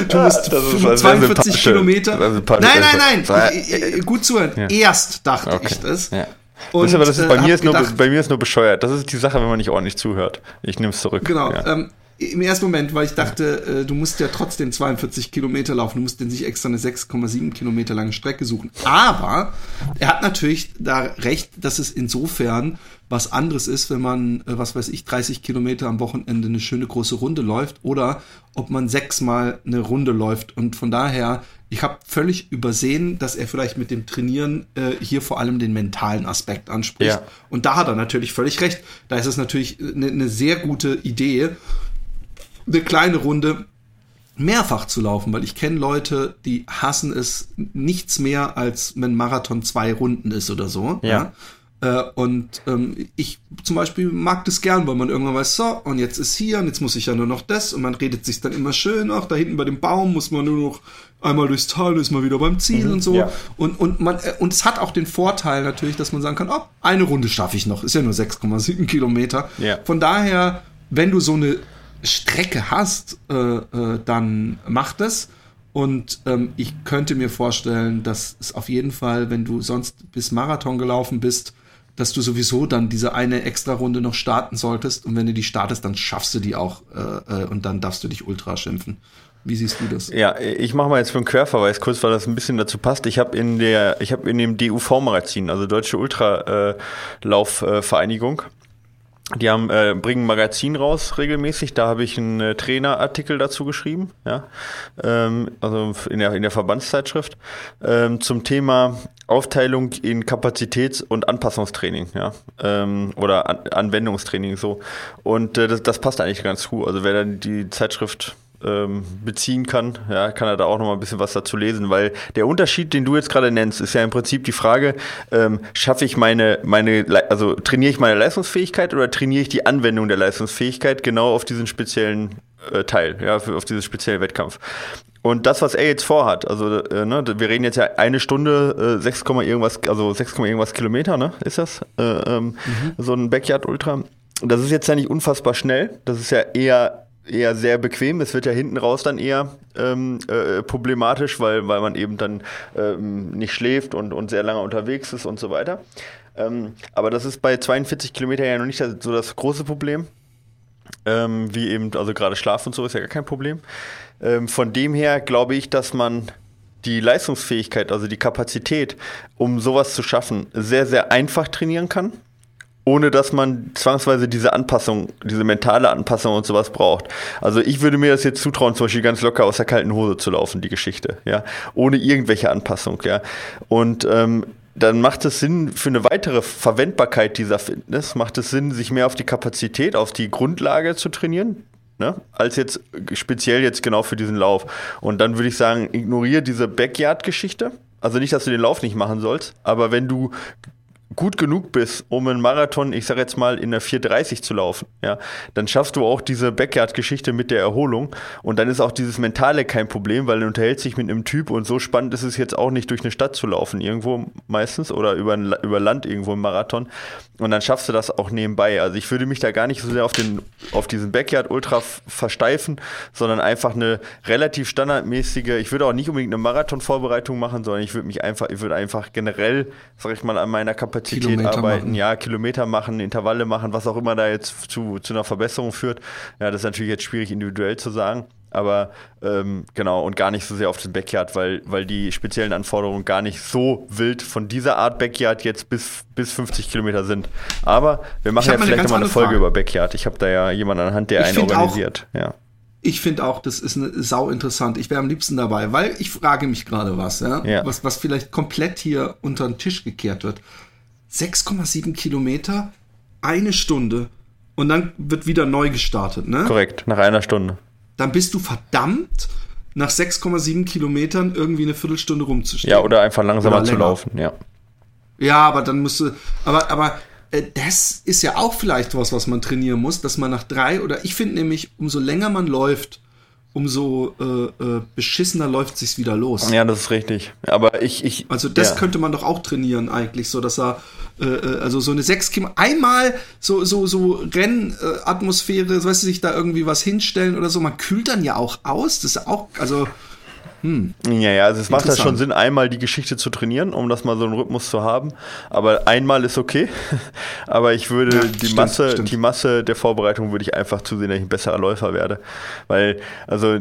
du musst ja, 42 Kilometer. Nein, nein, nein. Gut zuhören. Ja. Erst dachte okay. ich das. Ja. Und, das aber, das ist, bei, äh, mir ist gedacht, nur, bei mir ist nur bescheuert. Das ist die Sache, wenn man nicht ordentlich zuhört. Ich nehme es zurück. Genau. Ja. Ähm, Im ersten Moment, weil ich dachte, ja. äh, du musst ja trotzdem 42 Kilometer laufen. Du musst denn sich extra eine 6,7 Kilometer lange Strecke suchen. Aber er hat natürlich da recht, dass es insofern was anderes ist, wenn man, äh, was weiß ich, 30 Kilometer am Wochenende eine schöne große Runde läuft oder ob man sechsmal eine Runde läuft. Und von daher ich habe völlig übersehen, dass er vielleicht mit dem Trainieren äh, hier vor allem den mentalen Aspekt anspricht. Ja. Und da hat er natürlich völlig recht. Da ist es natürlich eine ne sehr gute Idee, eine kleine Runde mehrfach zu laufen, weil ich kenne Leute, die hassen es nichts mehr, als wenn Marathon zwei Runden ist oder so. Ja. ja? Äh, und ähm, ich zum Beispiel mag das gern, weil man irgendwann weiß, so, und jetzt ist hier, und jetzt muss ich ja nur noch das, und man redet sich dann immer schön, ach, da hinten bei dem Baum muss man nur noch einmal durchs Tal, ist man wieder beim Ziel mhm, und so. Ja. Und, und man, äh, und es hat auch den Vorteil natürlich, dass man sagen kann, oh, eine Runde schaffe ich noch, ist ja nur 6,7 Kilometer. Ja. Von daher, wenn du so eine Strecke hast, äh, äh, dann mach das. Und ähm, ich könnte mir vorstellen, dass es auf jeden Fall, wenn du sonst bis Marathon gelaufen bist, dass du sowieso dann diese eine extra Runde noch starten solltest. Und wenn du die startest, dann schaffst du die auch äh, äh, und dann darfst du dich ultra schimpfen. Wie siehst du das? Ja, ich mache mal jetzt für einen Querverweis kurz, weil das ein bisschen dazu passt. Ich habe in der, ich habe in dem DUV-Magazin, also Deutsche Ultralaufvereinigung, die haben, äh, bringen ein Magazin raus regelmäßig, da habe ich einen äh, Trainerartikel dazu geschrieben, ja, ähm, also in der, in der Verbandszeitschrift, ähm, zum Thema Aufteilung in Kapazitäts- und Anpassungstraining, ja, ähm, oder An Anwendungstraining so. Und äh, das, das passt eigentlich ganz gut. Also wer dann die Zeitschrift ähm, beziehen kann, ja, kann er da auch noch mal ein bisschen was dazu lesen, weil der Unterschied, den du jetzt gerade nennst, ist ja im Prinzip die Frage, ähm, schaffe ich meine, meine, also trainiere ich meine Leistungsfähigkeit oder trainiere ich die Anwendung der Leistungsfähigkeit genau auf diesen speziellen äh, Teil, ja, für, auf diesen speziellen Wettkampf. Und das, was er jetzt vorhat, also äh, ne, wir reden jetzt ja eine Stunde, äh, 6, irgendwas, also 6, irgendwas Kilometer, ne, ist das? Äh, ähm, mhm. So ein Backyard Ultra. Das ist jetzt ja nicht unfassbar schnell. Das ist ja eher eher sehr bequem. Es wird ja hinten raus dann eher ähm, äh, problematisch, weil, weil man eben dann ähm, nicht schläft und, und sehr lange unterwegs ist und so weiter. Ähm, aber das ist bei 42 Kilometern ja noch nicht so das große Problem. Ähm, wie eben, also gerade Schlaf und so ist ja gar kein Problem. Ähm, von dem her glaube ich, dass man die Leistungsfähigkeit, also die Kapazität, um sowas zu schaffen, sehr, sehr einfach trainieren kann ohne dass man zwangsweise diese Anpassung, diese mentale Anpassung und sowas braucht. Also ich würde mir das jetzt zutrauen, zum Beispiel ganz locker aus der kalten Hose zu laufen, die Geschichte, ja, ohne irgendwelche Anpassung, ja. Und ähm, dann macht es Sinn für eine weitere Verwendbarkeit dieser Fitness, macht es Sinn, sich mehr auf die Kapazität, auf die Grundlage zu trainieren, Ne? als jetzt speziell jetzt genau für diesen Lauf. Und dann würde ich sagen, ignoriere diese Backyard-Geschichte. Also nicht, dass du den Lauf nicht machen sollst, aber wenn du gut genug bist, um einen Marathon, ich sag jetzt mal, in der 430 zu laufen, ja, dann schaffst du auch diese Backyard-Geschichte mit der Erholung und dann ist auch dieses Mentale kein Problem, weil du unterhältst dich mit einem Typ und so spannend ist es jetzt auch nicht, durch eine Stadt zu laufen, irgendwo meistens oder über, über Land irgendwo im Marathon und dann schaffst du das auch nebenbei. Also ich würde mich da gar nicht so sehr auf, den, auf diesen Backyard-Ultra versteifen, sondern einfach eine relativ standardmäßige, ich würde auch nicht unbedingt eine Marathon-Vorbereitung machen, sondern ich würde mich einfach, ich würde einfach generell, sag ich mal, an meiner Kapazität Kapazität Kilometer arbeiten, machen. ja, Kilometer machen, Intervalle machen, was auch immer da jetzt zu, zu einer Verbesserung führt. Ja, das ist natürlich jetzt schwierig individuell zu sagen. aber ähm, genau, und gar nicht so sehr auf den Backyard, weil, weil die speziellen Anforderungen gar nicht so wild von dieser Art Backyard jetzt bis, bis 50 Kilometer sind. Aber wir machen ja vielleicht nochmal eine Folge Frage. über Backyard. Ich habe da ja jemanden an Hand, der ich einen organisiert. Auch, ja. Ich finde auch, das ist eine sau interessant. Ich wäre am liebsten dabei, weil ich frage mich gerade was, ja? ja, Was, was vielleicht komplett hier unter den Tisch gekehrt wird. 6,7 Kilometer, eine Stunde und dann wird wieder neu gestartet, ne? Korrekt, nach einer Stunde. Dann bist du verdammt, nach 6,7 Kilometern irgendwie eine Viertelstunde rumzustehen. Ja, oder einfach langsamer oder zu laufen, ja. Ja, aber dann musst du, aber, aber äh, das ist ja auch vielleicht was, was man trainieren muss, dass man nach drei oder ich finde nämlich, umso länger man läuft, umso äh, äh, beschissener läuft sich's wieder los. Ja, das ist richtig. Aber ich, ich also das ja. könnte man doch auch trainieren eigentlich, so dass er äh, äh also so eine sechs Kilometer einmal so so so Rennatmosphäre, weißt du, sich da irgendwie was hinstellen oder so. Man kühlt dann ja auch aus. Das ist auch also hm. Ja, ja, also es macht ja schon Sinn, einmal die Geschichte zu trainieren, um das mal so einen Rhythmus zu haben. Aber einmal ist okay. Aber ich würde ja, die stimmt, Masse, stimmt. die Masse der Vorbereitung würde ich einfach zusehen, dass ich ein besserer Läufer werde. Weil, also,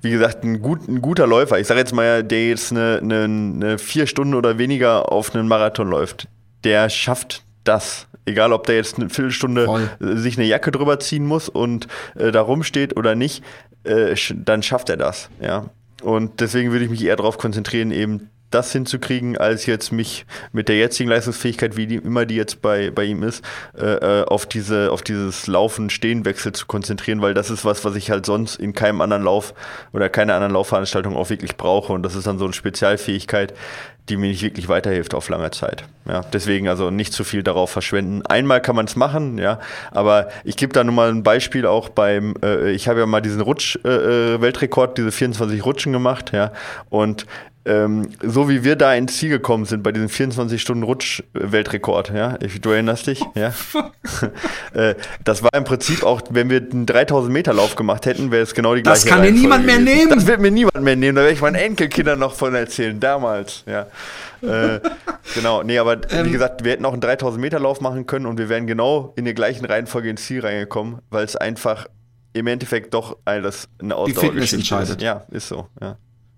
wie gesagt, ein, gut, ein guter Läufer, ich sage jetzt mal, der jetzt eine, eine, eine vier Stunden oder weniger auf einen Marathon läuft, der schafft das. Egal, ob der jetzt eine Viertelstunde Voll. sich eine Jacke drüber ziehen muss und äh, da rumsteht oder nicht, äh, dann schafft er das. Ja. Und deswegen würde ich mich eher darauf konzentrieren, eben das hinzukriegen, als jetzt mich mit der jetzigen Leistungsfähigkeit, wie die, immer die jetzt bei, bei ihm ist, äh, äh auf, diese, auf dieses Laufen-Stehen-Wechsel zu konzentrieren, weil das ist was, was ich halt sonst in keinem anderen Lauf oder keiner anderen Laufveranstaltung auch wirklich brauche. Und das ist dann so eine Spezialfähigkeit, die mir nicht wirklich weiterhilft auf lange Zeit. Ja, deswegen also nicht zu viel darauf verschwenden. Einmal kann man es machen, ja, aber ich gebe da nur mal ein Beispiel auch beim, äh, ich habe ja mal diesen Rutsch-Weltrekord, äh, diese 24 Rutschen gemacht, ja, und ähm, so wie wir da ins Ziel gekommen sind bei diesem 24-Stunden-Rutsch-Weltrekord, ja, du erinnerst dich, ja, äh, das war im Prinzip auch, wenn wir einen 3000 Meter Lauf gemacht hätten, wäre es genau die gleiche Das kann mir niemand mehr nehmen. Das wird mir niemand mehr nehmen, da werde ich meinen Enkelkindern noch von erzählen, damals, ja. äh, genau, nee, aber ähm, wie gesagt, wir hätten auch einen 3000 Meter Lauf machen können und wir wären genau in der gleichen Reihenfolge ins Ziel reingekommen, weil es einfach im Endeffekt doch alles eine Ausdauergeschichte ist. Ja, ist so, ja.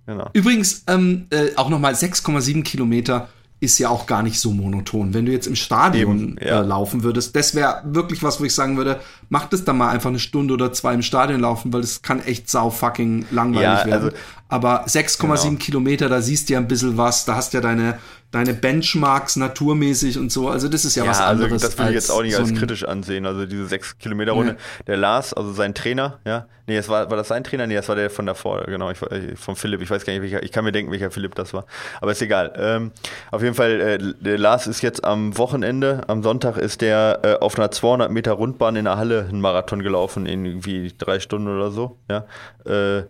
Genau. Übrigens, ähm, äh, auch nochmal 6,7 Kilometer ist ja auch gar nicht so monoton. Wenn du jetzt im Stadion Eben, ja. äh, laufen würdest, das wäre wirklich was, wo ich sagen würde, mach das dann mal einfach eine Stunde oder zwei im Stadion laufen, weil das kann echt sau fucking langweilig ja, werden. Also, Aber 6,7 genau. Kilometer, da siehst du ja ein bisschen was, da hast du ja deine, deine Benchmarks naturmäßig und so. Also das ist ja, ja was also anderes. Also das will ich jetzt auch nicht so als kritisch ansehen. Also diese 6 Kilometer Runde, ja. der Lars, also sein Trainer, ja, nee, es war, war das sein Trainer? Nee, das war der von davor, genau, ich, von Philipp. Ich weiß gar nicht, welcher, ich kann mir denken, welcher Philipp das war. Aber ist egal. Ähm, auf jeden Fall, äh, der Lars ist jetzt am Wochenende, am Sonntag ist der äh, auf einer 200 Meter Rundbahn in der Halle einen Marathon gelaufen, in irgendwie drei Stunden oder so, ja. Äh,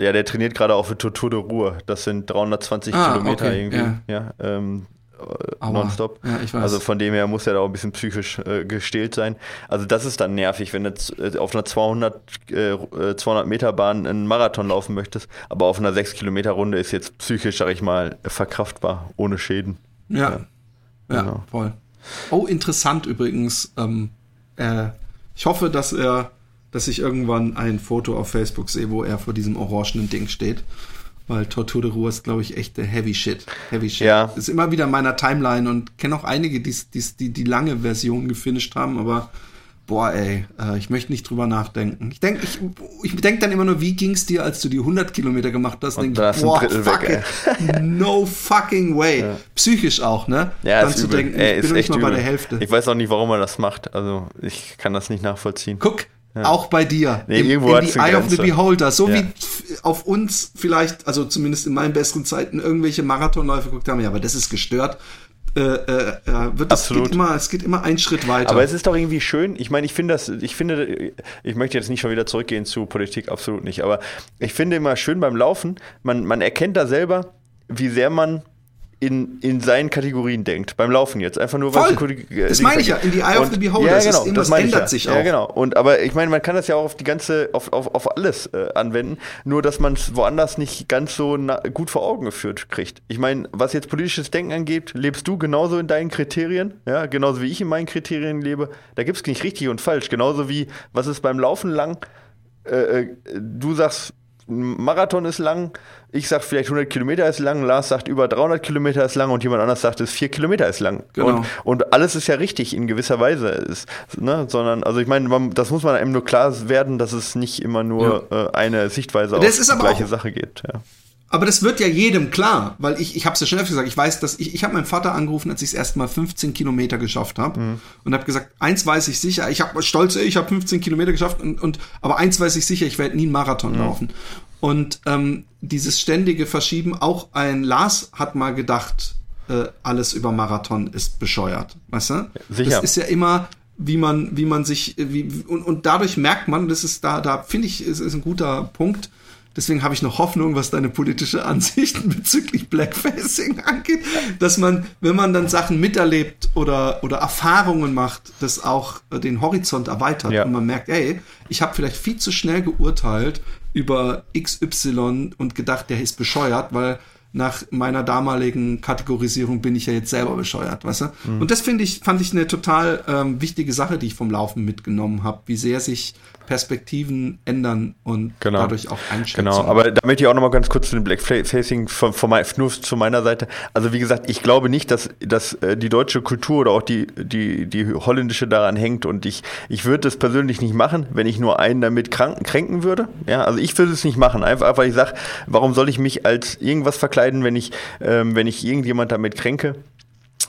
ja, der trainiert gerade auch für Tour de Ruhr. Das sind 320 ah, Kilometer okay, irgendwie. Ja. ja ähm, äh, nonstop. Ja, also von dem her muss er da auch ein bisschen psychisch äh, gestählt sein. Also das ist dann nervig, wenn du äh, auf einer 200, äh, 200 Meter Bahn einen Marathon laufen möchtest, aber auf einer 6 Kilometer Runde ist jetzt psychisch, sag ich mal, verkraftbar, ohne Schäden. Ja, ja, ja genau. voll. Oh, interessant übrigens. Ähm, äh, ich hoffe, dass er dass ich irgendwann ein Foto auf Facebook sehe, wo er vor diesem orangenen Ding steht. Weil Tortur de Ruhe ist, glaube ich, echt Heavy Shit. Heavy Shit. Ja. Ist immer wieder in meiner Timeline und kenne auch einige, die, die, die die lange Version gefinisht haben, aber boah, ey, äh, ich möchte nicht drüber nachdenken. Ich denke ich, ich denk dann immer nur, wie ging es dir, als du die 100 Kilometer gemacht hast? Und denk ich, boah, fuck weg, it. no fucking way. Ja. Psychisch auch, ne? Ja, dann zu übel. denken, ey, ich bin nicht mal übel. bei der Hälfte. Ich weiß auch nicht, warum er das macht. Also, ich kann das nicht nachvollziehen. Guck, ja. Auch bei dir. Nee, Im, in die Eye of the Beholder. So ja. wie auf uns vielleicht, also zumindest in meinen besseren Zeiten, irgendwelche Marathonläufe geguckt haben. Ja, aber das ist gestört. Äh, äh, wird es geht immer, es geht immer einen Schritt weiter. Aber es ist doch irgendwie schön. Ich meine, ich finde das, ich finde, ich möchte jetzt nicht schon wieder zurückgehen zu Politik, absolut nicht. Aber ich finde immer schön beim Laufen, man, man erkennt da selber, wie sehr man in, in seinen Kategorien denkt. Beim Laufen jetzt. Einfach nur, weil Voll. Äh, das meine ich ja, in die Eye of the Beholder. Ja, genau, das, das ändert ja. sich auch. Ja, genau. Und, aber ich meine, man kann das ja auch auf die ganze, auf, auf, auf alles äh, anwenden, nur dass man es woanders nicht ganz so gut vor Augen geführt kriegt. Ich meine, was jetzt politisches Denken angeht, lebst du genauso in deinen Kriterien, ja, genauso wie ich in meinen Kriterien lebe. Da gibt es nicht richtig und falsch. Genauso wie, was ist beim Laufen lang, äh, äh du sagst, ein Marathon ist lang, ich sag vielleicht 100 Kilometer ist lang, Lars sagt über 300 Kilometer ist lang und jemand anders sagt, es 4 Kilometer ist lang. Genau. Und, und alles ist ja richtig in gewisser Weise. Ist, ne? Sondern, also ich meine, das muss man eben nur klar werden, dass es nicht immer nur äh, eine Sichtweise auf die gleiche auch- Sache geht. Ja. Aber das wird ja jedem klar, weil ich, ich habe es ja schon öfter gesagt, ich weiß, dass ich, ich habe meinen Vater angerufen, als ich das erste Mal 15 Kilometer geschafft habe Mhm. und habe gesagt, eins weiß ich sicher, ich habe stolz, ich habe 15 Kilometer geschafft und, und aber eins weiß ich sicher, ich werde nie einen Mhm. Marathon laufen. Und ähm, dieses ständige Verschieben, auch ein Lars hat mal gedacht, äh, alles über Marathon ist bescheuert, weißt du? sicher. Das ist ja immer wie man, wie man sich, wie, und, und dadurch merkt man, das ist da, da finde ich, ist, ist ein guter Punkt. Deswegen habe ich noch Hoffnung, was deine politische Ansichten bezüglich Blackfacing angeht, dass man, wenn man dann Sachen miterlebt oder, oder Erfahrungen macht, das auch äh, den Horizont erweitert Ja. und man merkt, ey, ich habe vielleicht viel zu schnell geurteilt über XY und gedacht, der ist bescheuert, weil nach meiner damaligen Kategorisierung bin ich ja jetzt selber bescheuert, weißt du? Mhm. Und das finde ich, fand ich eine total ähm, wichtige Sache, die ich vom Laufen mitgenommen habe, wie sehr sich Perspektiven ändern und Genau. dadurch auch Einschätzungen. Genau, aber da möchte ich auch noch mal ganz kurz zu dem Blackfacing von, von mein, nur zu meiner Seite. Also wie gesagt, ich glaube nicht, dass, dass äh, die deutsche Kultur oder auch die, die, die holländische daran hängt und ich, ich würde das persönlich nicht machen, wenn ich nur einen damit krank, kränken würde. Ja, also ich würde es nicht machen, einfach, einfach weil ich sage, warum soll ich mich als irgendwas verkleiden, wenn ich, ähm, wenn ich irgendjemand damit kränke?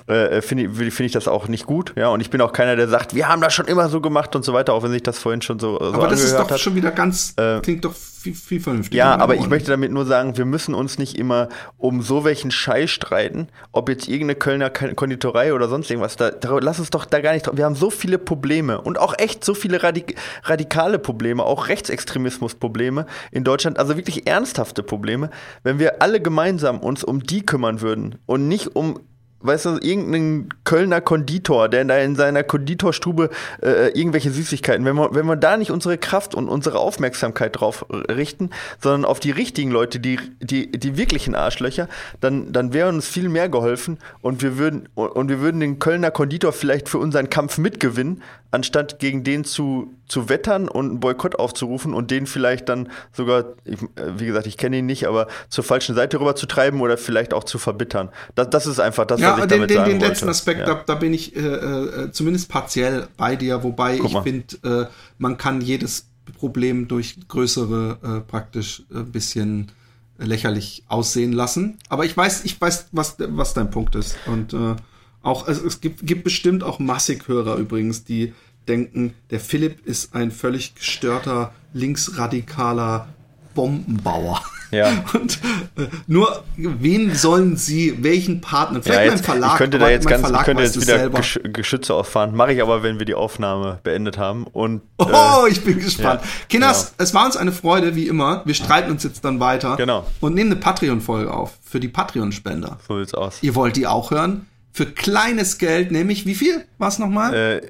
Äh, finde ich, finde ich das auch nicht gut. Ja, und ich bin auch keiner, der sagt, wir haben das schon immer so gemacht und so weiter, auch wenn sich das vorhin schon so, so aber das ist doch hat. schon wieder ganz, Äh, klingt doch viel, viel vernünftiger. Ja, aber ich möchte damit nur sagen, wir müssen uns nicht immer um so welchen Scheiß streiten, ob jetzt irgendeine Kölner Konditorei oder sonst irgendwas. Da, da, lass uns doch da gar nicht drauf. Wir haben so viele Probleme und auch echt so viele radik radikale Probleme, auch Rechtsextremismusprobleme in Deutschland, also wirklich ernsthafte Probleme. Wenn wir alle gemeinsam uns um die kümmern würden und nicht um weißt du, irgendein Kölner Konditor, der da in seiner Konditorstube äh, irgendwelche Süßigkeiten, wenn wir, wenn wir da nicht unsere Kraft und unsere Aufmerksamkeit drauf richten, sondern auf die richtigen Leute, die, die, die wirklichen Arschlöcher, dann, dann wäre uns viel mehr geholfen und wir würden, und wir würden den Kölner Konditor vielleicht für unseren Kampf mitgewinnen, anstatt gegen den zu, zu wettern und einen Boykott aufzurufen und den vielleicht dann sogar, ich, äh, wie gesagt, ich kenne ihn nicht, aber zur falschen Seite rüber zu treiben oder vielleicht auch zu verbittern. Das, das ist einfach das, Ja, was ich den, damit den, sagen den letzten wollte. Aspekt, ja. da, da bin ich äh, äh, zumindest partiell bei dir, wobei Guck ich finde, äh, man kann jedes Problem durch größere äh, praktisch ein bisschen lächerlich aussehen lassen. Aber ich weiß, ich weiß, was, was dein Punkt ist. Und äh, auch, also es gibt, gibt bestimmt auch massig Hörer übrigens, die denken, der Philipp ist ein völlig gestörter, linksradikaler Bombenbauer. Ja. Und äh, nur, wen sollen sie, welchen Partner? Ja, Vielleicht jetzt, mein Verlag. ich könnte da jetzt ganz, ich Verlag könnte jetzt wieder selber. Gesch Geschütze auffahren. Mache ich aber, wenn wir die Aufnahme beendet haben. Und äh, Oh, ich bin gespannt. ja, Kinders, es war uns eine Freude, wie immer. Wir streiten uns jetzt dann weiter. Genau. Und nehmen eine Patreon-Folge auf für die Patreon-Spender. so sieht's aus. Ihr wollt die auch hören? Für kleines Geld, nämlich wie viel? Was nochmal? Äh,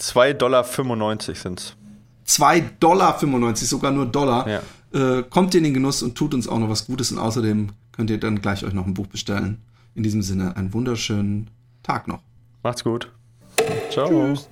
2,95 Dollar sind's. 2,95 Dollar, sogar nur Dollar. Ja. Äh, kommt ihr in den Genuss und tut uns auch noch was Gutes. Und außerdem könnt ihr dann gleich euch noch ein Buch bestellen. In diesem Sinne, einen wunderschönen Tag noch. Macht's gut. Ciao. Tschüss.